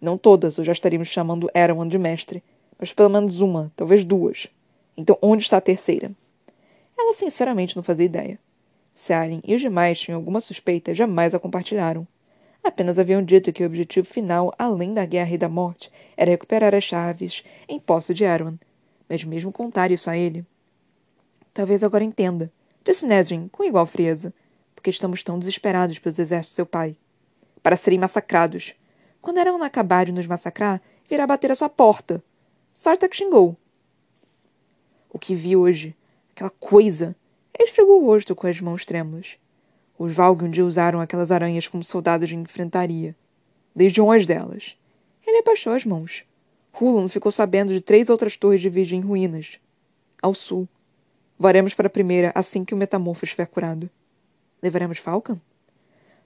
Não todas, ou já estaríamos chamando Aaron de mestre mas pelo menos uma, talvez duas. Então, onde está a terceira? Ela sinceramente não fazia ideia. Se Alien e os demais tinham alguma suspeita, jamais a compartilharam. Apenas haviam dito que o objetivo final, além da guerra e da morte, era recuperar as chaves em posse de Erwan. Mas mesmo contar isso a ele. Talvez agora entenda, disse Nesrin com igual frieza, porque estamos tão desesperados pelos exércitos de seu pai. Para serem massacrados. Quando Erwan acabar de nos massacrar, virá bater à sua porta Sartak xingou. O que vi hoje, aquela coisa. Ele esfregou o rosto com as mãos trêmulas. Os Valg dia usaram aquelas aranhas como soldados de enfrentaria. Legiões delas. Ele abaixou as mãos. Hulon ficou sabendo de três outras torres de virgem em ruínas. Ao sul. Varemos para a primeira assim que o metamorfo estiver curado. Levaremos Falcon?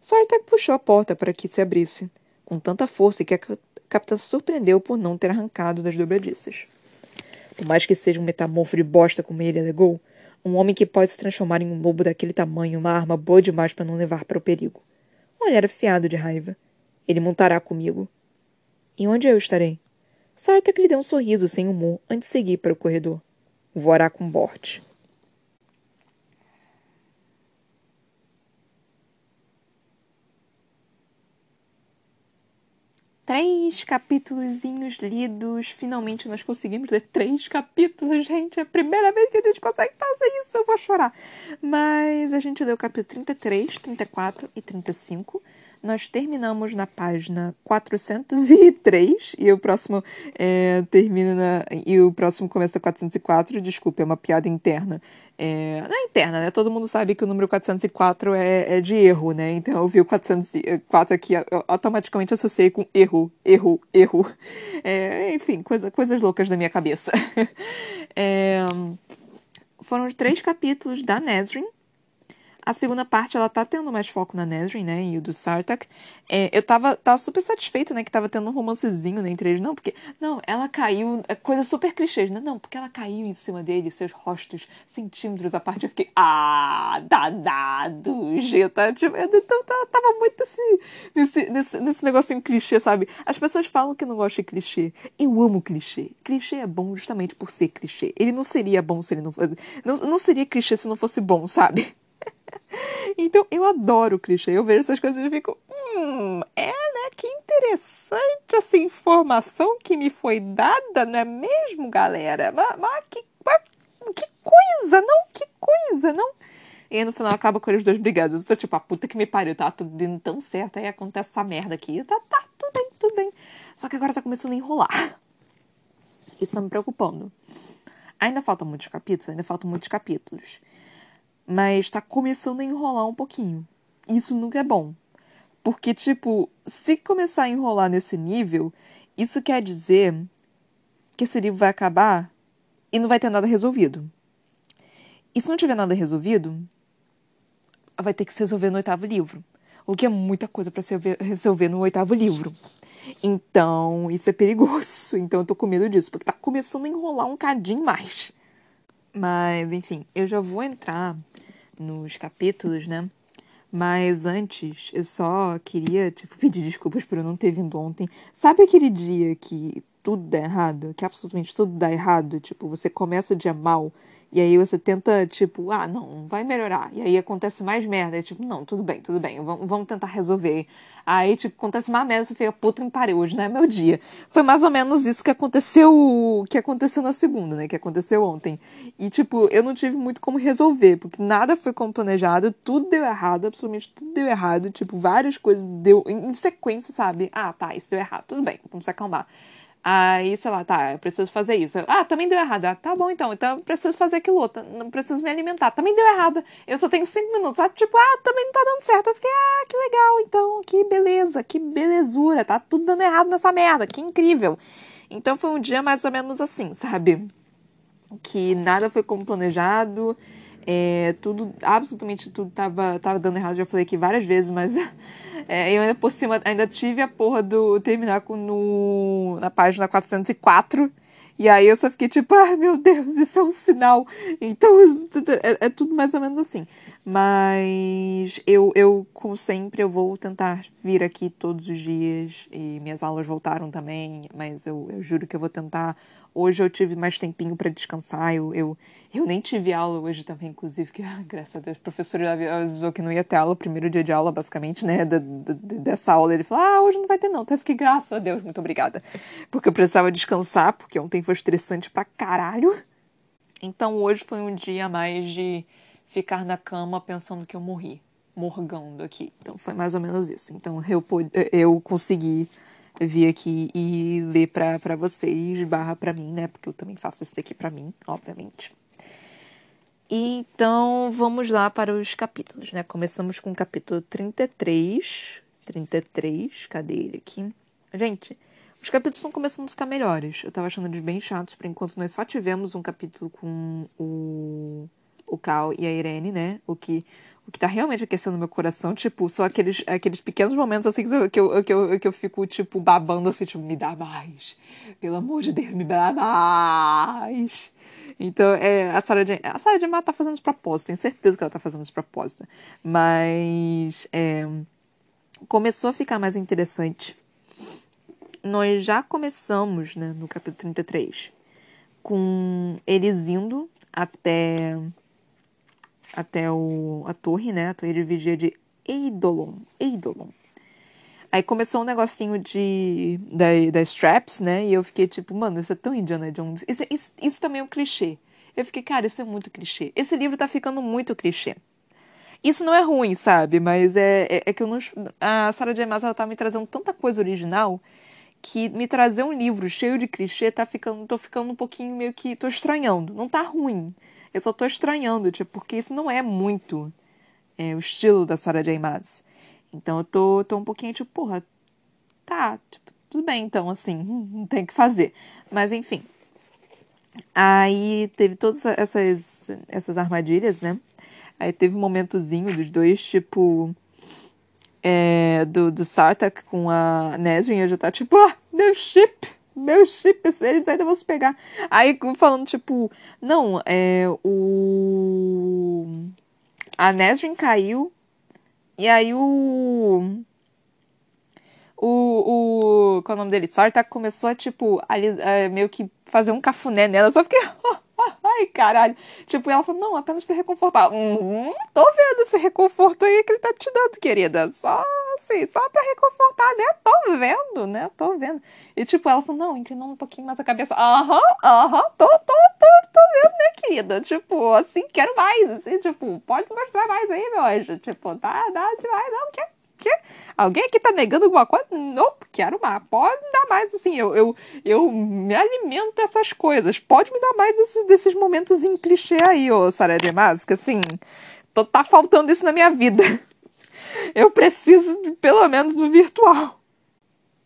Sartak puxou a porta para que se abrisse, com tanta força que a capitã se surpreendeu por não ter arrancado das dobradiças. Por mais que seja um metamorfo de bosta como ele alegou, um homem que pode se transformar em um lobo daquele tamanho, uma arma boa demais para não levar para o perigo. Um olhar afiado de raiva. Ele montará comigo. E onde eu estarei? Sartak lhe deu um sorriso sem humor antes de seguir para o corredor. Voará com Bort. Três capítulos lidos. Finalmente nós conseguimos ler três capítulos, gente. É a primeira vez que a gente consegue fazer isso. Eu vou chorar. Mas a gente leu o capítulo 33, 34 e 35 nós terminamos na página 403 e o próximo é, termina na, e o próximo começa 404. Desculpa, é uma piada interna. É, é interna, né? Todo mundo sabe que o número 404 é, é de erro, né? Então eu vi o 404 aqui, automaticamente associei com erro, erro, erro. É, enfim, coisa, coisas loucas da minha cabeça. É, foram os três capítulos da Nesrin a segunda parte, ela tá tendo mais foco na Nesrin, né, e o do Sartak. É, eu tava, tava super satisfeita, né, que tava tendo um romancezinho né, entre eles. Não, porque, não, ela caiu, é coisa super clichê, né? Não, porque ela caiu em cima dele, seus rostos centímetros à parte. Eu fiquei, ah, danado, Geta. Tipo, então tava, tava muito assim, nesse, nesse, nesse negocinho clichê, sabe? As pessoas falam que não gostam de clichê. Eu amo clichê. Clichê é bom justamente por ser clichê. Ele não seria bom se ele não fosse. Não, não seria clichê se não fosse bom, sabe? então, eu adoro clichê. Eu vejo essas coisas e fico, hum, é, né? Que interessante essa informação que me foi dada, não é mesmo, galera? Mas, mas, que, mas que coisa, não? Que coisa, não? E no final acaba com eles dois brigados. Eu tô tipo, a puta que me pariu, tá tudo indo tão certo, aí acontece essa merda aqui. Tá, tá, tudo bem, tudo bem. Só que agora tá começando a enrolar. Isso tá me preocupando. Ainda faltam muitos capítulos, ainda faltam muitos capítulos mas tá começando a enrolar um pouquinho. Isso nunca é bom. Porque, tipo, se começar a enrolar nesse nível, isso quer dizer que esse livro vai acabar e não vai ter nada resolvido. E se não tiver nada resolvido, vai ter que se resolver no oitavo livro. O que é muita coisa para se resolver no oitavo livro. Então, isso é perigoso. Então, eu tô com medo disso, porque tá começando a enrolar um cadinho mais. Mas, enfim, eu já vou entrar nos capítulos, né? Mas antes, eu só queria, tipo, pedir desculpas por eu não ter vindo ontem. Sabe aquele dia que tudo dá errado? Que absolutamente tudo dá errado? Tipo, você começa o dia mal e aí você tenta, tipo, ah, não, vai melhorar. E aí acontece mais merda. E tipo, não, tudo bem, tudo bem, vamos tentar resolver. Aí, tipo, acontece mais merda, você fica, puta pariu, hoje não é meu dia. Foi mais ou menos isso que aconteceu, que aconteceu na segunda, né, que aconteceu ontem. E, tipo, eu não tive muito como resolver, porque nada foi como planejado, tudo deu errado, absolutamente tudo deu errado. Tipo, várias coisas deu em sequência, sabe? Ah, tá, isso deu errado, tudo bem, vamos se acalmar. Aí, sei lá, tá, eu preciso fazer isso. Ah, também deu errado. Ah, tá bom então, então eu preciso fazer aquilo outro. Não preciso me alimentar. Também deu errado. Eu só tenho cinco minutos. Ah, tipo, ah, também não tá dando certo. Eu fiquei, ah, que legal, então, que beleza, que belezura. Tá tudo dando errado nessa merda, que incrível. Então foi um dia mais ou menos assim, sabe? Que nada foi como planejado. É, tudo, absolutamente tudo tava, tava dando errado. Já falei aqui várias vezes, mas é, eu ainda por cima ainda tive a porra do terminar com, no, na página 404. E aí eu só fiquei tipo, ah, meu Deus, isso é um sinal. Então é, é tudo mais ou menos assim. Mas eu, eu, como sempre, eu vou tentar vir aqui todos os dias. E minhas aulas voltaram também, mas eu, eu juro que eu vou tentar Hoje eu tive mais tempinho para descansar. Eu, eu, eu nem tive aula hoje também, inclusive, que graças a Deus o professor avisou que não ia ter aula, primeiro dia de aula, basicamente, né? Dessa aula. Ele falou: Ah, hoje não vai ter, não. Então eu fiquei, graças a Deus, muito obrigada. Porque eu precisava descansar, porque ontem foi estressante pra caralho. Então hoje foi um dia mais de ficar na cama pensando que eu morri, morgando aqui. Então foi mais ou menos isso. Então eu, eu consegui vir aqui e ler pra vocês, barra pra mim, né? Porque eu também faço isso daqui pra mim, obviamente. Então, vamos lá para os capítulos, né? Começamos com o capítulo 33. 33, cadê ele aqui? Gente, os capítulos estão começando a ficar melhores. Eu tava achando eles bem chatos, por enquanto nós só tivemos um capítulo com o, o Cal e a Irene, né? O que, o que tá realmente aquecendo meu coração, tipo, são aqueles, aqueles pequenos momentos assim que eu, que, eu, que, eu, que eu fico, tipo, babando assim, tipo, me dá mais. Pelo amor de Deus, me dá mais. Então, é, a Sarah Jane, a Sarah Jane tá fazendo os propósitos, tenho certeza que ela tá fazendo os propósitos. Mas é, começou a ficar mais interessante. Nós já começamos, né, no capítulo 33, com eles indo até até o, a torre, né, a torre de vigia de Eidolon. Eidolon. Aí começou um negocinho de da, da straps, né? E eu fiquei tipo, mano, isso é tão Indiana Jones. Isso, isso, isso também é um clichê. Eu fiquei, cara, isso é muito clichê. Esse livro tá ficando muito clichê. Isso não é ruim, sabe? Mas é, é, é que eu não. A Sarah J. Maas, ela tá me trazendo tanta coisa original que me trazer um livro cheio de clichê tá ficando. tô ficando um pouquinho meio que. tô estranhando. Não tá ruim. Eu só tô estranhando, tipo, porque isso não é muito é, o estilo da Sarah J. Maas. Então eu tô, tô um pouquinho tipo, porra, tá, tipo, tudo bem então, assim, não tem que fazer. Mas enfim. Aí teve todas essas, essas armadilhas, né? Aí teve um momentozinho dos dois, tipo. É, do, do Sartak com a Nesrin, eu já tá tipo, ah, meu chip, meu chip, eles ainda vão se pegar. Aí falando, tipo, não, é o. A Nesrin caiu e aí o. O. o qual é o nome dele? Sartak começou a, tipo, meio que fazer um cafuné nela. Só fiquei. Ai, caralho. Tipo, ela falou, não, apenas pra reconfortar. Uhum, tô vendo esse reconforto aí que ele tá te dando, querida. Só assim, só pra reconfortar, né? Tô vendo, né? Tô vendo. E tipo, ela falou, não, inclinou um pouquinho mais a cabeça. Aham, aham, tô, tô, tô, tô vendo, né, querida? Tipo, assim, quero mais, assim, tipo, pode mostrar mais aí, meu anjo. Tipo, tá, dá demais, não, quer, quer. Alguém aqui tá negando alguma coisa? Não, quero mais. Pode me dar mais, assim, eu, eu, eu me alimento dessas coisas. Pode me dar mais desses, desses momentos em clichê aí, ô Sarah de Máscara, assim, tô, tá faltando isso na minha vida. Eu preciso, pelo menos, do virtual.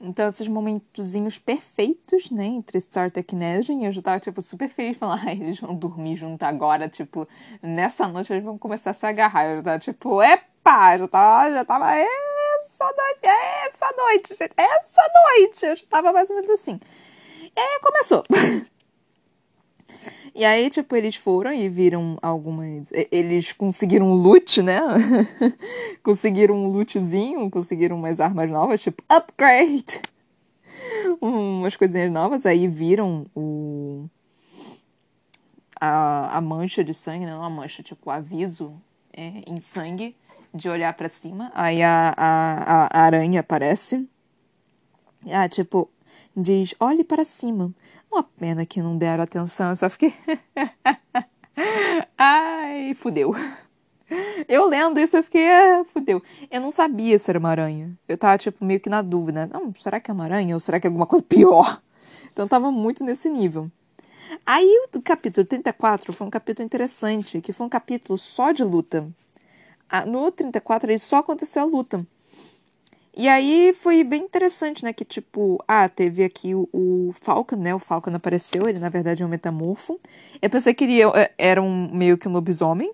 Então, esses momentozinhos perfeitos, né, entre Startup e Nesrin, eu já tava, tipo, super feliz, falando, ai, eles vão dormir junto agora, tipo, nessa noite eles vão começar a se agarrar. Eu já tava, tipo, epa, já tava, já tava, essa noite, essa noite, gente, essa noite, eu já tava mais ou menos assim. E aí começou. E aí, tipo, eles foram e viram algumas. Eles conseguiram um loot, né? conseguiram um lootzinho, conseguiram umas armas novas, tipo, upgrade! umas coisinhas novas, aí viram o. A, a mancha de sangue, não a mancha, tipo, o aviso é, em sangue de olhar para cima. Aí a, a, a aranha aparece. Ah, tipo, diz: olhe para cima. Uma pena que não deram atenção, eu só fiquei. Ai, fudeu. Eu lendo isso, eu fiquei, ah, fudeu. Eu não sabia se era uma aranha. Eu tava, tipo, meio que na dúvida. Não, será que é uma aranha ou será que é alguma coisa pior? Então tava muito nesse nível. Aí o capítulo 34 foi um capítulo interessante, que foi um capítulo só de luta. No 34 ele só aconteceu a luta. E aí foi bem interessante, né? Que tipo, ah, teve aqui o, o Falcon, né? O Falcon apareceu, ele na verdade é um metamorfo. Eu pensei que ele é, era um meio que um lobisomem.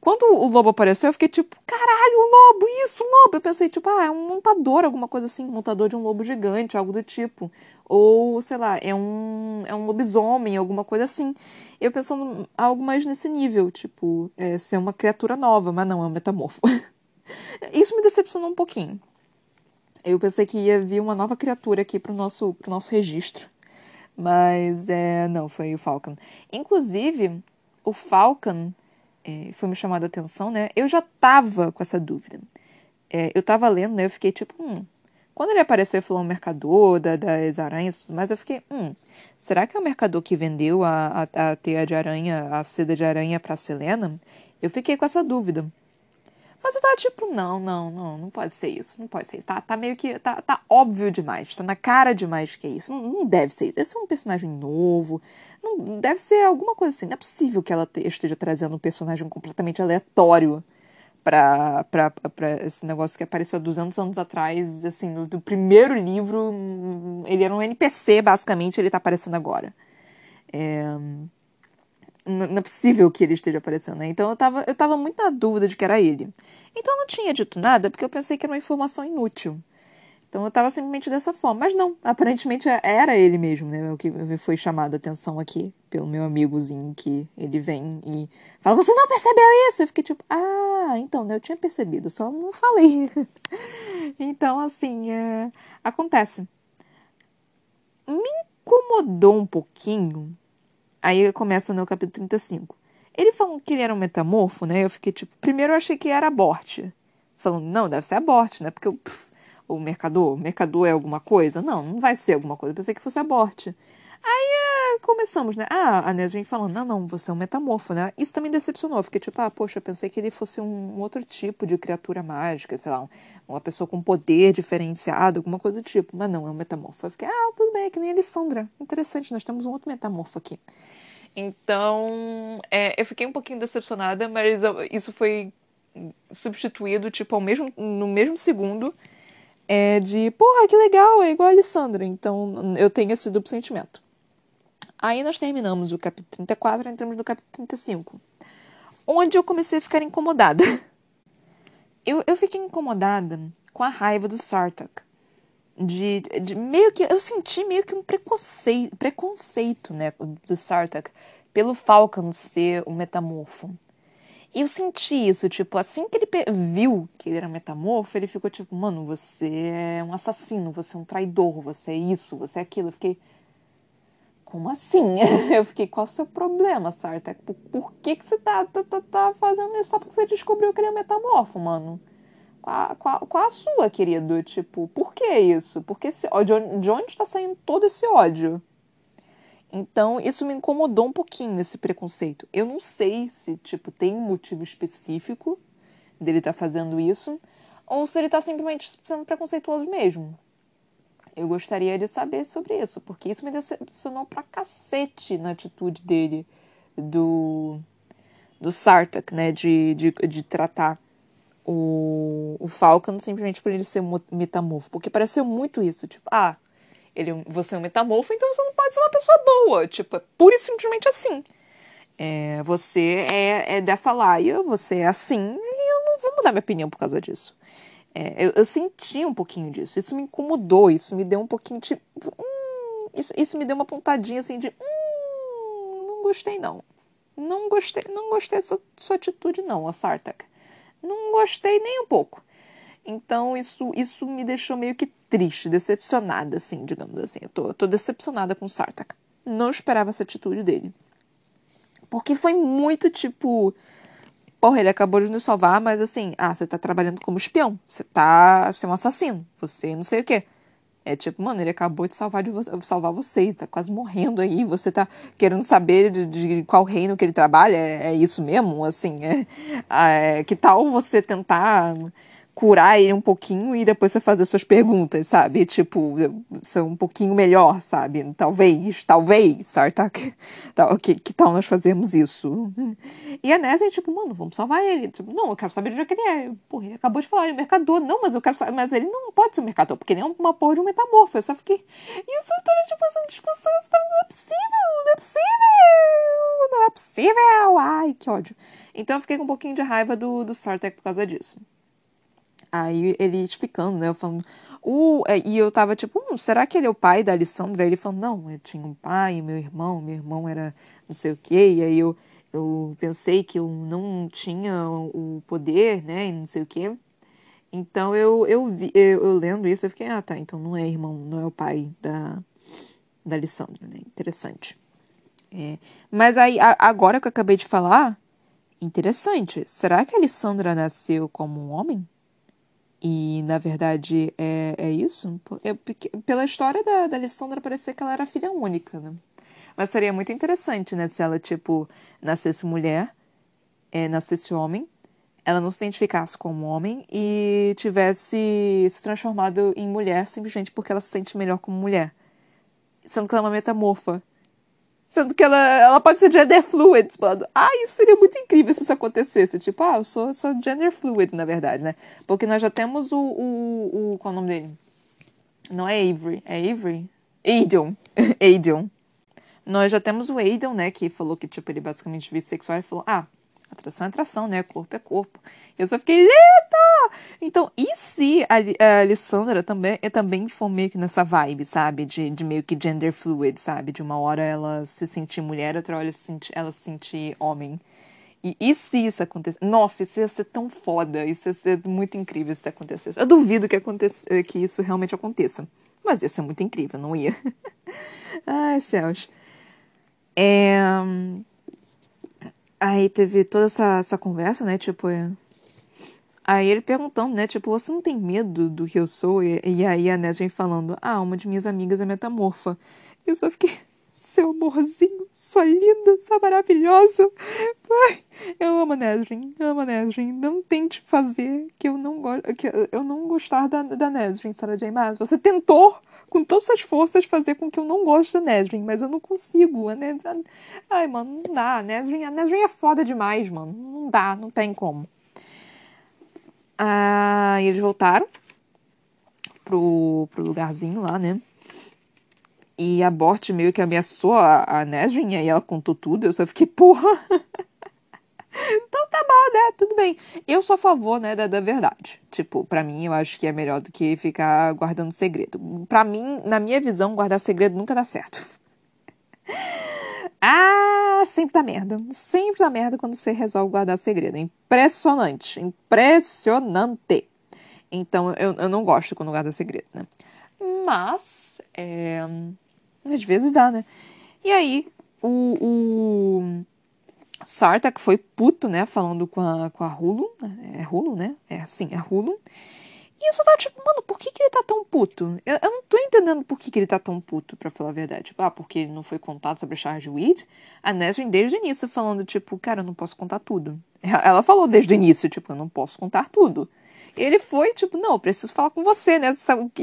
Quando o lobo apareceu, eu fiquei tipo, caralho, um lobo, isso, um lobo. Eu pensei, tipo, ah, é um montador, alguma coisa assim, montador de um lobo gigante, algo do tipo. Ou, sei lá, é um, é um lobisomem, alguma coisa assim. Eu pensando algo mais nesse nível, tipo, é, ser uma criatura nova, mas não, é um metamorfo. Isso me decepcionou um pouquinho. Eu pensei que ia vir uma nova criatura aqui pro nosso, pro nosso registro. Mas é, não, foi o Falcon. Inclusive, o Falcon é, foi me chamado a atenção, né? Eu já tava com essa dúvida. É, eu tava lendo, né? Eu fiquei tipo, hum. Quando ele apareceu e falou um mercador da, das aranhas, mas eu fiquei, hum, será que é o mercador que vendeu a, a, a teia de aranha, a seda de aranha pra Selena? Eu fiquei com essa dúvida. Mas eu tava tipo, não, não, não, não pode ser isso, não pode ser isso. Tá, tá meio que, tá, tá óbvio demais, tá na cara demais que é isso. Não, não deve ser isso. Esse é um personagem novo, não, deve ser alguma coisa assim. Não é possível que ela te, esteja trazendo um personagem completamente aleatório pra, pra, pra esse negócio que apareceu 200 anos atrás, assim, no, no primeiro livro, ele era um NPC, basicamente, ele tá aparecendo agora. É não é possível que ele esteja aparecendo, né? Então eu tava, eu tava muito na dúvida de que era ele. Então eu não tinha dito nada porque eu pensei que era uma informação inútil. Então eu tava simplesmente dessa forma. Mas não, aparentemente era ele mesmo, né? O que foi chamado a atenção aqui pelo meu amigozinho que ele vem e fala: Você não percebeu isso? Eu fiquei tipo: Ah, então, né? Eu tinha percebido, só não falei. então, assim, é... acontece. Me incomodou um pouquinho Aí começa no capítulo 35. Ele falou que ele era um metamorfo, né? Eu fiquei tipo, primeiro eu achei que era aborte. Falando, não, deve ser aborte, né? Porque pff, o mercador, o mercador é alguma coisa? Não, não vai ser alguma coisa. Eu pensei que fosse aborte. Aí é, começamos, né? Ah, a vem falando, não, não, você é um metamorfo, né? Isso também decepcionou. Fiquei tipo, ah, poxa, pensei que ele fosse um, outro tipo de criatura mágica, sei lá, um, uma pessoa com poder diferenciado, alguma coisa do tipo. Mas não, é um metamorfo. Eu fiquei, ah, tudo bem, é que nem a Alessandra. Interessante, nós temos um outro metamorfo aqui. Então, é, eu fiquei um pouquinho decepcionada, mas isso foi substituído, tipo, ao mesmo, no mesmo segundo, é de, porra, que legal, é igual a Alessandra. Então, eu tenho esse duplo sentimento. Aí nós terminamos o capítulo 34 e entramos no capítulo 35, onde eu comecei a ficar incomodada. Eu, eu fiquei incomodada com a raiva do Sartak. De, de, meio que eu senti meio que um preconceito, preconceito né, do Sartak pelo Falcon ser um metamorfo. E eu senti isso, tipo, assim que ele viu que ele era metamorfo, ele ficou tipo, mano, você é um assassino, você é um traidor, você é isso, você é aquilo. Eu fiquei, como assim? Eu fiquei, qual o seu problema, Sartek? Por, por que, que você tá, tá, tá, tá, fazendo isso só porque você descobriu que ele é metamorfo, mano? Qual, qual, qual a sua, querido? Tipo, por que isso? Por que esse ódio? De onde está saindo todo esse ódio? Então, isso me incomodou um pouquinho, esse preconceito. Eu não sei se, tipo, tem um motivo específico dele estar tá fazendo isso, ou se ele está simplesmente sendo preconceituoso mesmo. Eu gostaria de saber sobre isso, porque isso me decepcionou pra cacete na atitude dele, do, do Sartak, né? De, de, de tratar o, o Falcon simplesmente por ele ser metamorfo. Porque pareceu muito isso, tipo, ah, ele, você é um metamorfo, então você não pode ser uma pessoa boa. Tipo, é pura e simplesmente assim. É, você é, é dessa laia, você é assim, e eu não vou mudar minha opinião por causa disso. É, eu, eu, senti um pouquinho disso. Isso me incomodou, isso me deu um pouquinho de. Hum, isso, isso me deu uma pontadinha assim de. Hum, não gostei, não. Não gostei, não gostei dessa sua atitude, não, Sartak. Não gostei nem um pouco. Então isso, isso me deixou meio que triste, decepcionada, assim, digamos assim. Eu tô, tô decepcionada com o Sartak. Não esperava essa atitude dele. Porque foi muito tipo porra, ele acabou de nos salvar, mas assim, ah, você tá trabalhando como espião, você tá, você é um assassino, você não sei o quê. É tipo, mano, ele acabou de salvar, de você, salvar você, tá quase morrendo aí, você tá querendo saber de, de qual reino que ele trabalha, é, é isso mesmo, assim, é, é, que tal você tentar curar ele um pouquinho e depois você fazer suas perguntas, sabe? Tipo, ser um pouquinho melhor, sabe? Talvez, talvez, Sartak. Tal, que, que tal nós fazermos isso? E a Nessa, tipo, mano, vamos salvar ele. Tipo, não, eu quero saber de onde é que ele é. Porra, ele acabou de falar, ele é mercador. Não, mas eu quero saber. Mas ele não pode ser um mercador, porque ele é uma porra de um metamorfo. Eu só fiquei. E só tava, tipo, essa discussão, tava, não é possível, não é possível, não é possível. Ai, que ódio. Então eu fiquei com um pouquinho de raiva do, do Sartek por causa disso. Aí ele explicando, né? Eu falando. Uh, e eu tava tipo, hum, será que ele é o pai da Alessandra? Aí ele falou, não, eu tinha um pai, meu irmão, meu irmão era não sei o quê. E aí eu, eu pensei que eu não tinha o poder, né? E não sei o quê. Então eu, eu, vi, eu, eu lendo isso, eu fiquei, ah, tá, então não é irmão, não é o pai da, da Alessandra, né? Interessante. É, mas aí, a, agora que eu acabei de falar, interessante. Será que a Alessandra nasceu como um homem? E, na verdade, é, é isso. É, pela história da, da Alessandra, parecia que ela era filha única, né? Mas seria muito interessante, né? Se ela, tipo, nascesse mulher, é, nascesse homem, ela não se identificasse como homem e tivesse se transformado em mulher simplesmente porque ela se sente melhor como mulher. Sendo que ela é uma metamorfa. Sendo que ela, ela pode ser gender fluid. Falando, ah, isso seria muito incrível se isso acontecesse. Tipo, ah, eu sou, sou gender fluid, na verdade, né? Porque nós já temos o. o, o qual é o nome dele? Não é Avery, é Avery? Aidan. Aidan. Nós já temos o Aidan, né? Que falou que, tipo, ele basicamente bissexual e falou, ah, atração é atração, né? Corpo é corpo. Eu só fiquei, eita! Então, e se a, a Alessandra também, eu também for meio que nessa vibe, sabe? De, de meio que gender fluid, sabe? De uma hora ela se sentir mulher, outra hora ela se sentir, ela se sentir homem. E, e se isso acontecer? Nossa, isso ia ser tão foda. Isso ia ser muito incrível se acontecesse. Eu duvido que, aconteça, que isso realmente aconteça. Mas ia ser muito incrível, não ia? Ai, céus. É... Aí teve toda essa, essa conversa, né? Tipo, é... Aí ele perguntando, né? Tipo, você não tem medo do que eu sou? E, e aí a Nesrin falando, ah, uma de minhas amigas é metamorfa. Eu só fiquei, seu amorzinho, sua linda, sua maravilhosa. Ai, eu amo a Nesrin, amo a Nesrin. Não tente fazer que eu não, go que eu não gostar da, da Nesrin, Sarah J. Maas. Você tentou com todas as forças fazer com que eu não goste da Nesrin, mas eu não consigo. A Nesrin... Ai, mano, não dá. A Nesrin, a Nesrin é foda demais, mano. Não dá, não tem como. Ah, eles voltaram pro, pro lugarzinho lá, né? E a Bort meio que ameaçou a, a Nesrin, aí ela contou tudo. Eu só fiquei, porra. então tá bom, né? Tudo bem. Eu sou a favor, né, da, da verdade. Tipo, para mim, eu acho que é melhor do que ficar guardando segredo. Para mim, na minha visão, guardar segredo nunca dá certo. Ah, sempre dá merda. Sempre dá merda quando você resolve guardar segredo. Impressionante. Impressionante. Então, eu, eu não gosto quando guarda segredo, né? Mas, é... às vezes dá, né? E aí, o, o Sartak foi puto, né? Falando com a, com a Hulu. É Hulu, né? É, sim, é Hulu. E eu só tava tipo, mano, por que, que ele tá tão puto? Eu, eu não tô entendendo por que, que ele tá tão puto, pra falar a verdade. Tipo, ah, porque ele não foi contado sobre a Charge Weed. A Nesrin desde o início falando, tipo, cara, eu não posso contar tudo. Ela falou desde o início, tipo, eu não posso contar tudo. Ele foi, tipo, não, eu preciso falar com você, né?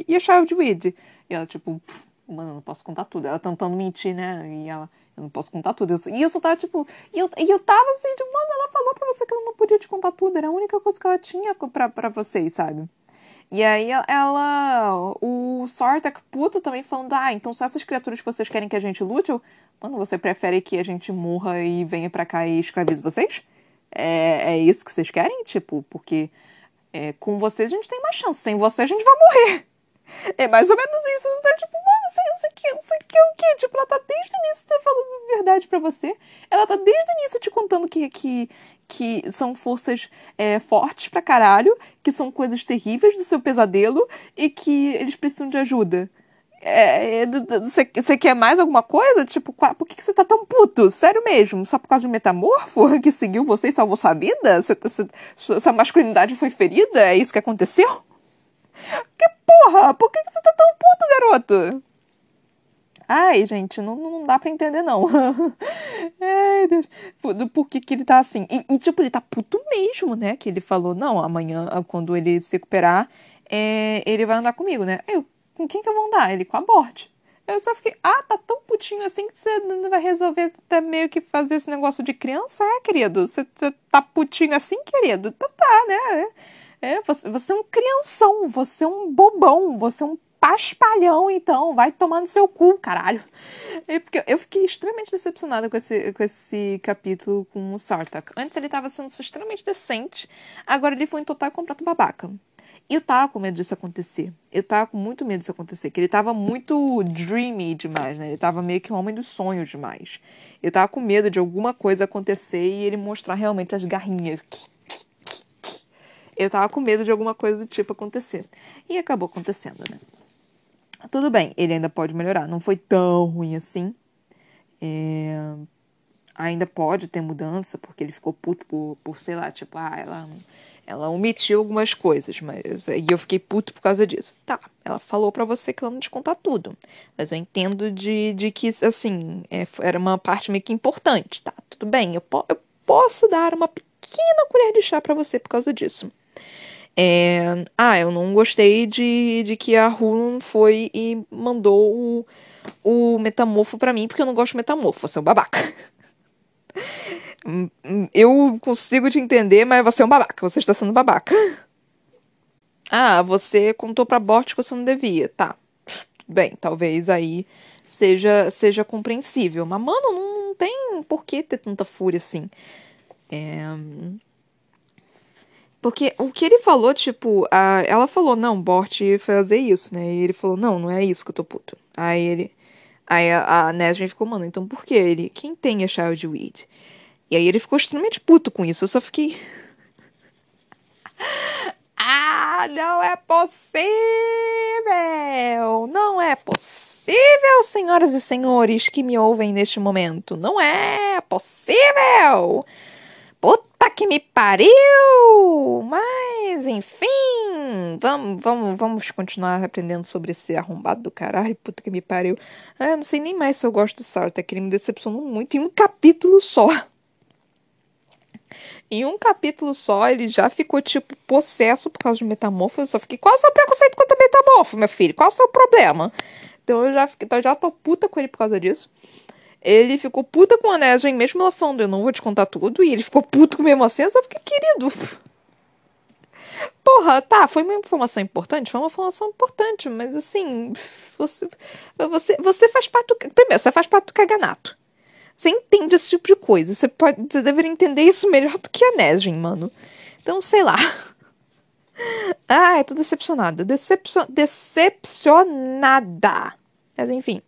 E a Charge Weed? E ela, tipo, mano, eu não posso contar tudo. Ela tentando mentir, né? E ela, eu não posso contar tudo. E eu só tava, tipo, e eu, e eu tava assim, tipo, mano, ela falou pra você que ela não podia te contar tudo. Era a única coisa que ela tinha pra, pra vocês, sabe? E aí ela. O Sartak puto também falando: Ah, então são essas criaturas que vocês querem que a gente lute? Eu, Mano, você prefere que a gente morra e venha para cá e escravize vocês? É, é isso que vocês querem? Tipo, porque é, com vocês a gente tem mais chance, sem vocês a gente vai morrer. É mais ou menos isso. Você tá tipo, mano, isso aqui, isso aqui é o quê? Tipo, ela tá desde o início tá falando verdade para você. Ela tá desde o início te contando que, que, que são forças é, fortes pra caralho, que são coisas terríveis do seu pesadelo e que eles precisam de ajuda. Você é, é quer mais alguma coisa? Tipo, por que você tá tão puto? Sério mesmo? Só por causa de um metamorfo que seguiu você e salvou sua vida? Cê, cê, sua masculinidade foi ferida? É isso que aconteceu? Que porra? Por que você tá tão puto, garoto? Ai, gente, não, não dá pra entender, não. Ai, Deus. Por, por que, que ele tá assim? E, e, tipo, ele tá puto mesmo, né? Que ele falou, não, amanhã, quando ele se recuperar, é, ele vai andar comigo, né? Eu, com quem que eu vou andar? Ele com a Bort. Eu só fiquei, ah, tá tão putinho assim que você não vai resolver até meio que fazer esse negócio de criança? É, querido? Você tá putinho assim, querido? Então tá, né? É, você, você é um crianção, você é um bobão, você é um paspalhão, então, vai tomar no seu cu, caralho. E porque eu fiquei extremamente decepcionada com esse, com esse capítulo com o Sartak. Antes ele tava sendo extremamente decente, agora ele foi em total e completo babaca. E eu tava com medo disso acontecer. Eu tava com muito medo disso acontecer, que ele tava muito dreamy demais, né? Ele tava meio que um homem dos sonhos demais. Eu tava com medo de alguma coisa acontecer e ele mostrar realmente as garrinhas. Eu tava com medo de alguma coisa do tipo acontecer. E acabou acontecendo, né? Tudo bem, ele ainda pode melhorar. Não foi tão ruim assim. É... Ainda pode ter mudança, porque ele ficou puto por, por sei lá, tipo, ah, ela, ela omitiu algumas coisas, mas. E eu fiquei puto por causa disso. Tá, ela falou para você que ela não te contar tudo. Mas eu entendo de, de que, assim, é, era uma parte meio que importante, tá? Tudo bem, eu, po eu posso dar uma pequena colher de chá para você por causa disso. É... Ah, eu não gostei de, de que a Hulun foi e mandou o, o metamorfo para mim, porque eu não gosto de metamorfo, você é um babaca. Eu consigo te entender, mas você é um babaca, você está sendo babaca. Ah, você contou pra Bort que você não devia. Tá. Bem, talvez aí seja seja compreensível. Mas, mano, não, não tem por que ter tanta fúria assim. É... Porque o que ele falou, tipo, a, ela falou, não, Bort fazer isso, né? E ele falou, não, não é isso que eu tô puto. Aí ele. Aí a, a Nesrin ficou, mano, então por que ele? Quem tem a Child Weed? E aí ele ficou extremamente puto com isso. Eu só fiquei. ah, não é possível! Não é possível, senhoras e senhores que me ouvem neste momento. Não é possível! Puta que me pariu! Mas, enfim, vamos, vamos, vamos continuar aprendendo sobre esse arrombado do caralho. Puta que me pariu. Ah, eu não sei nem mais se eu gosto do que ele me decepcionou muito em um capítulo só. Em um capítulo só, ele já ficou, tipo, possesso por causa de metamorfo. Eu só fiquei, qual é o seu preconceito contra metamorfo, meu filho? Qual é o seu problema? Então eu já, fiquei, então eu já tô puta com ele por causa disso. Ele ficou puta com a Nesrin, mesmo ela falando, eu não vou te contar tudo. E ele ficou puto com mesmo assim, eu só fiquei, querido. Porra, tá, foi uma informação importante? Foi uma informação importante, mas assim, você, você, você faz parte do. Primeiro, você faz parte do caganato. Você entende esse tipo de coisa. Você, pode, você deveria entender isso melhor do que a Nesrin, mano. Então, sei lá. Ah, eu tô decepcionada. Decepcion... Decepcionada. Mas enfim.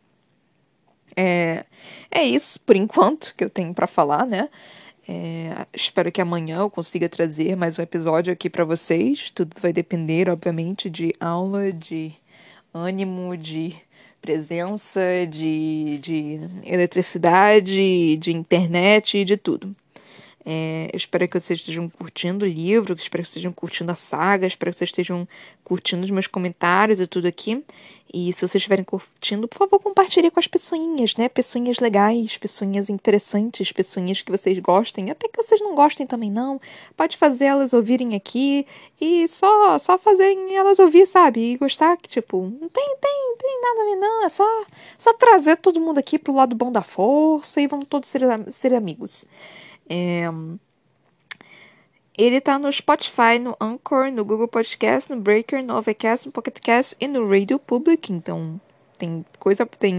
É, é isso, por enquanto, que eu tenho para falar, né? É, espero que amanhã eu consiga trazer mais um episódio aqui para vocês. Tudo vai depender, obviamente, de aula, de ânimo, de presença de, de eletricidade, de internet, de tudo. É, eu espero que vocês estejam curtindo o livro, espero que vocês estejam curtindo a saga, espero que vocês estejam curtindo os meus comentários e tudo aqui. E se vocês estiverem curtindo, por favor, compartilhe com as pessoinhas, né? Pessoinhas legais, pessoinhas interessantes, pessoinhas que vocês gostem, até que vocês não gostem também não. Pode fazer elas ouvirem aqui e só só fazerem elas ouvir, sabe? E gostar que tipo, não tem tem tem nada a ver não, é só só trazer todo mundo aqui pro lado bom da força e vamos todos ser, ser amigos. É... Ele tá no Spotify, no Anchor, no Google Podcast, no Breaker, no Overcast, no Pocket Cast e no Radio Public. Então, tem coisa. Tem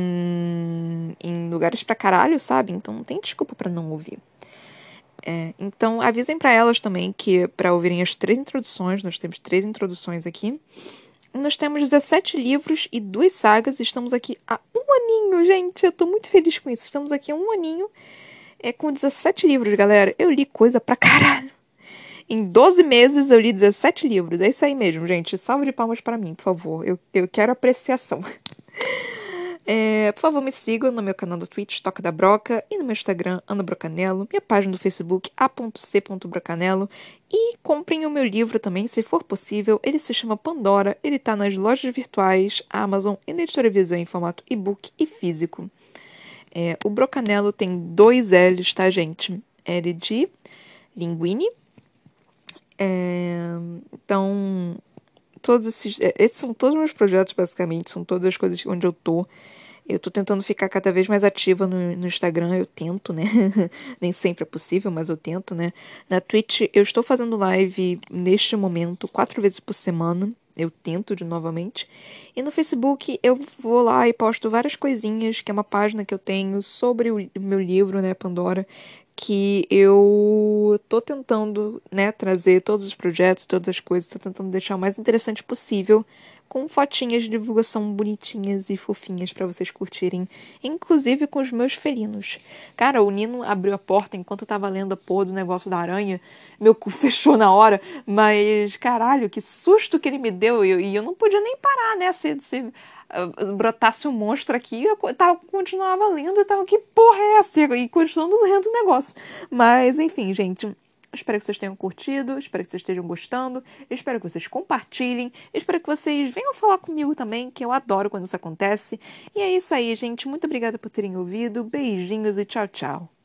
em lugares pra caralho, sabe? Então, não tem desculpa para não ouvir. É, então, avisem para elas também que, para ouvirem as três introduções, nós temos três introduções aqui. Nós temos 17 livros e duas sagas. Estamos aqui há um aninho, gente. Eu tô muito feliz com isso. Estamos aqui há um aninho é com 17 livros, galera. Eu li coisa pra caralho. Em 12 meses eu li 17 livros. É isso aí mesmo, gente. Salve de palmas para mim, por favor. Eu, eu quero apreciação. É, por favor, me sigam no meu canal do Twitch, Toca da Broca, e no meu Instagram, Ana Brocanelo, minha página do Facebook, a.c.brocanelo, e comprem o meu livro também, se for possível. Ele se chama Pandora, ele está nas lojas virtuais, Amazon e na Editora Visão em formato e-book e físico. É, o brocanelo tem dois L's, tá, gente? L de linguine. É, então, todos esses, é, esses são todos os meus projetos, basicamente, são todas as coisas onde eu tô. Eu tô tentando ficar cada vez mais ativa no, no Instagram, eu tento, né? Nem sempre é possível, mas eu tento, né? Na Twitch, eu estou fazendo live neste momento, quatro vezes por semana eu tento de novamente. E no Facebook eu vou lá e posto várias coisinhas, que é uma página que eu tenho sobre o meu livro, né, Pandora, que eu tô tentando, né, trazer todos os projetos, todas as coisas, tô tentando deixar o mais interessante possível com fotinhas de divulgação bonitinhas e fofinhas para vocês curtirem, inclusive com os meus felinos. Cara, o Nino abriu a porta enquanto eu tava lendo a porra do negócio da aranha, meu cu fechou na hora, mas caralho, que susto que ele me deu e eu, eu não podia nem parar, né? Se, se uh, brotasse um monstro aqui, eu tava, continuava lendo e tava, que porra é essa? E continuando lendo o negócio. Mas, enfim, gente Espero que vocês tenham curtido, espero que vocês estejam gostando, espero que vocês compartilhem, espero que vocês venham falar comigo também, que eu adoro quando isso acontece. E é isso aí, gente. Muito obrigada por terem ouvido. Beijinhos e tchau, tchau.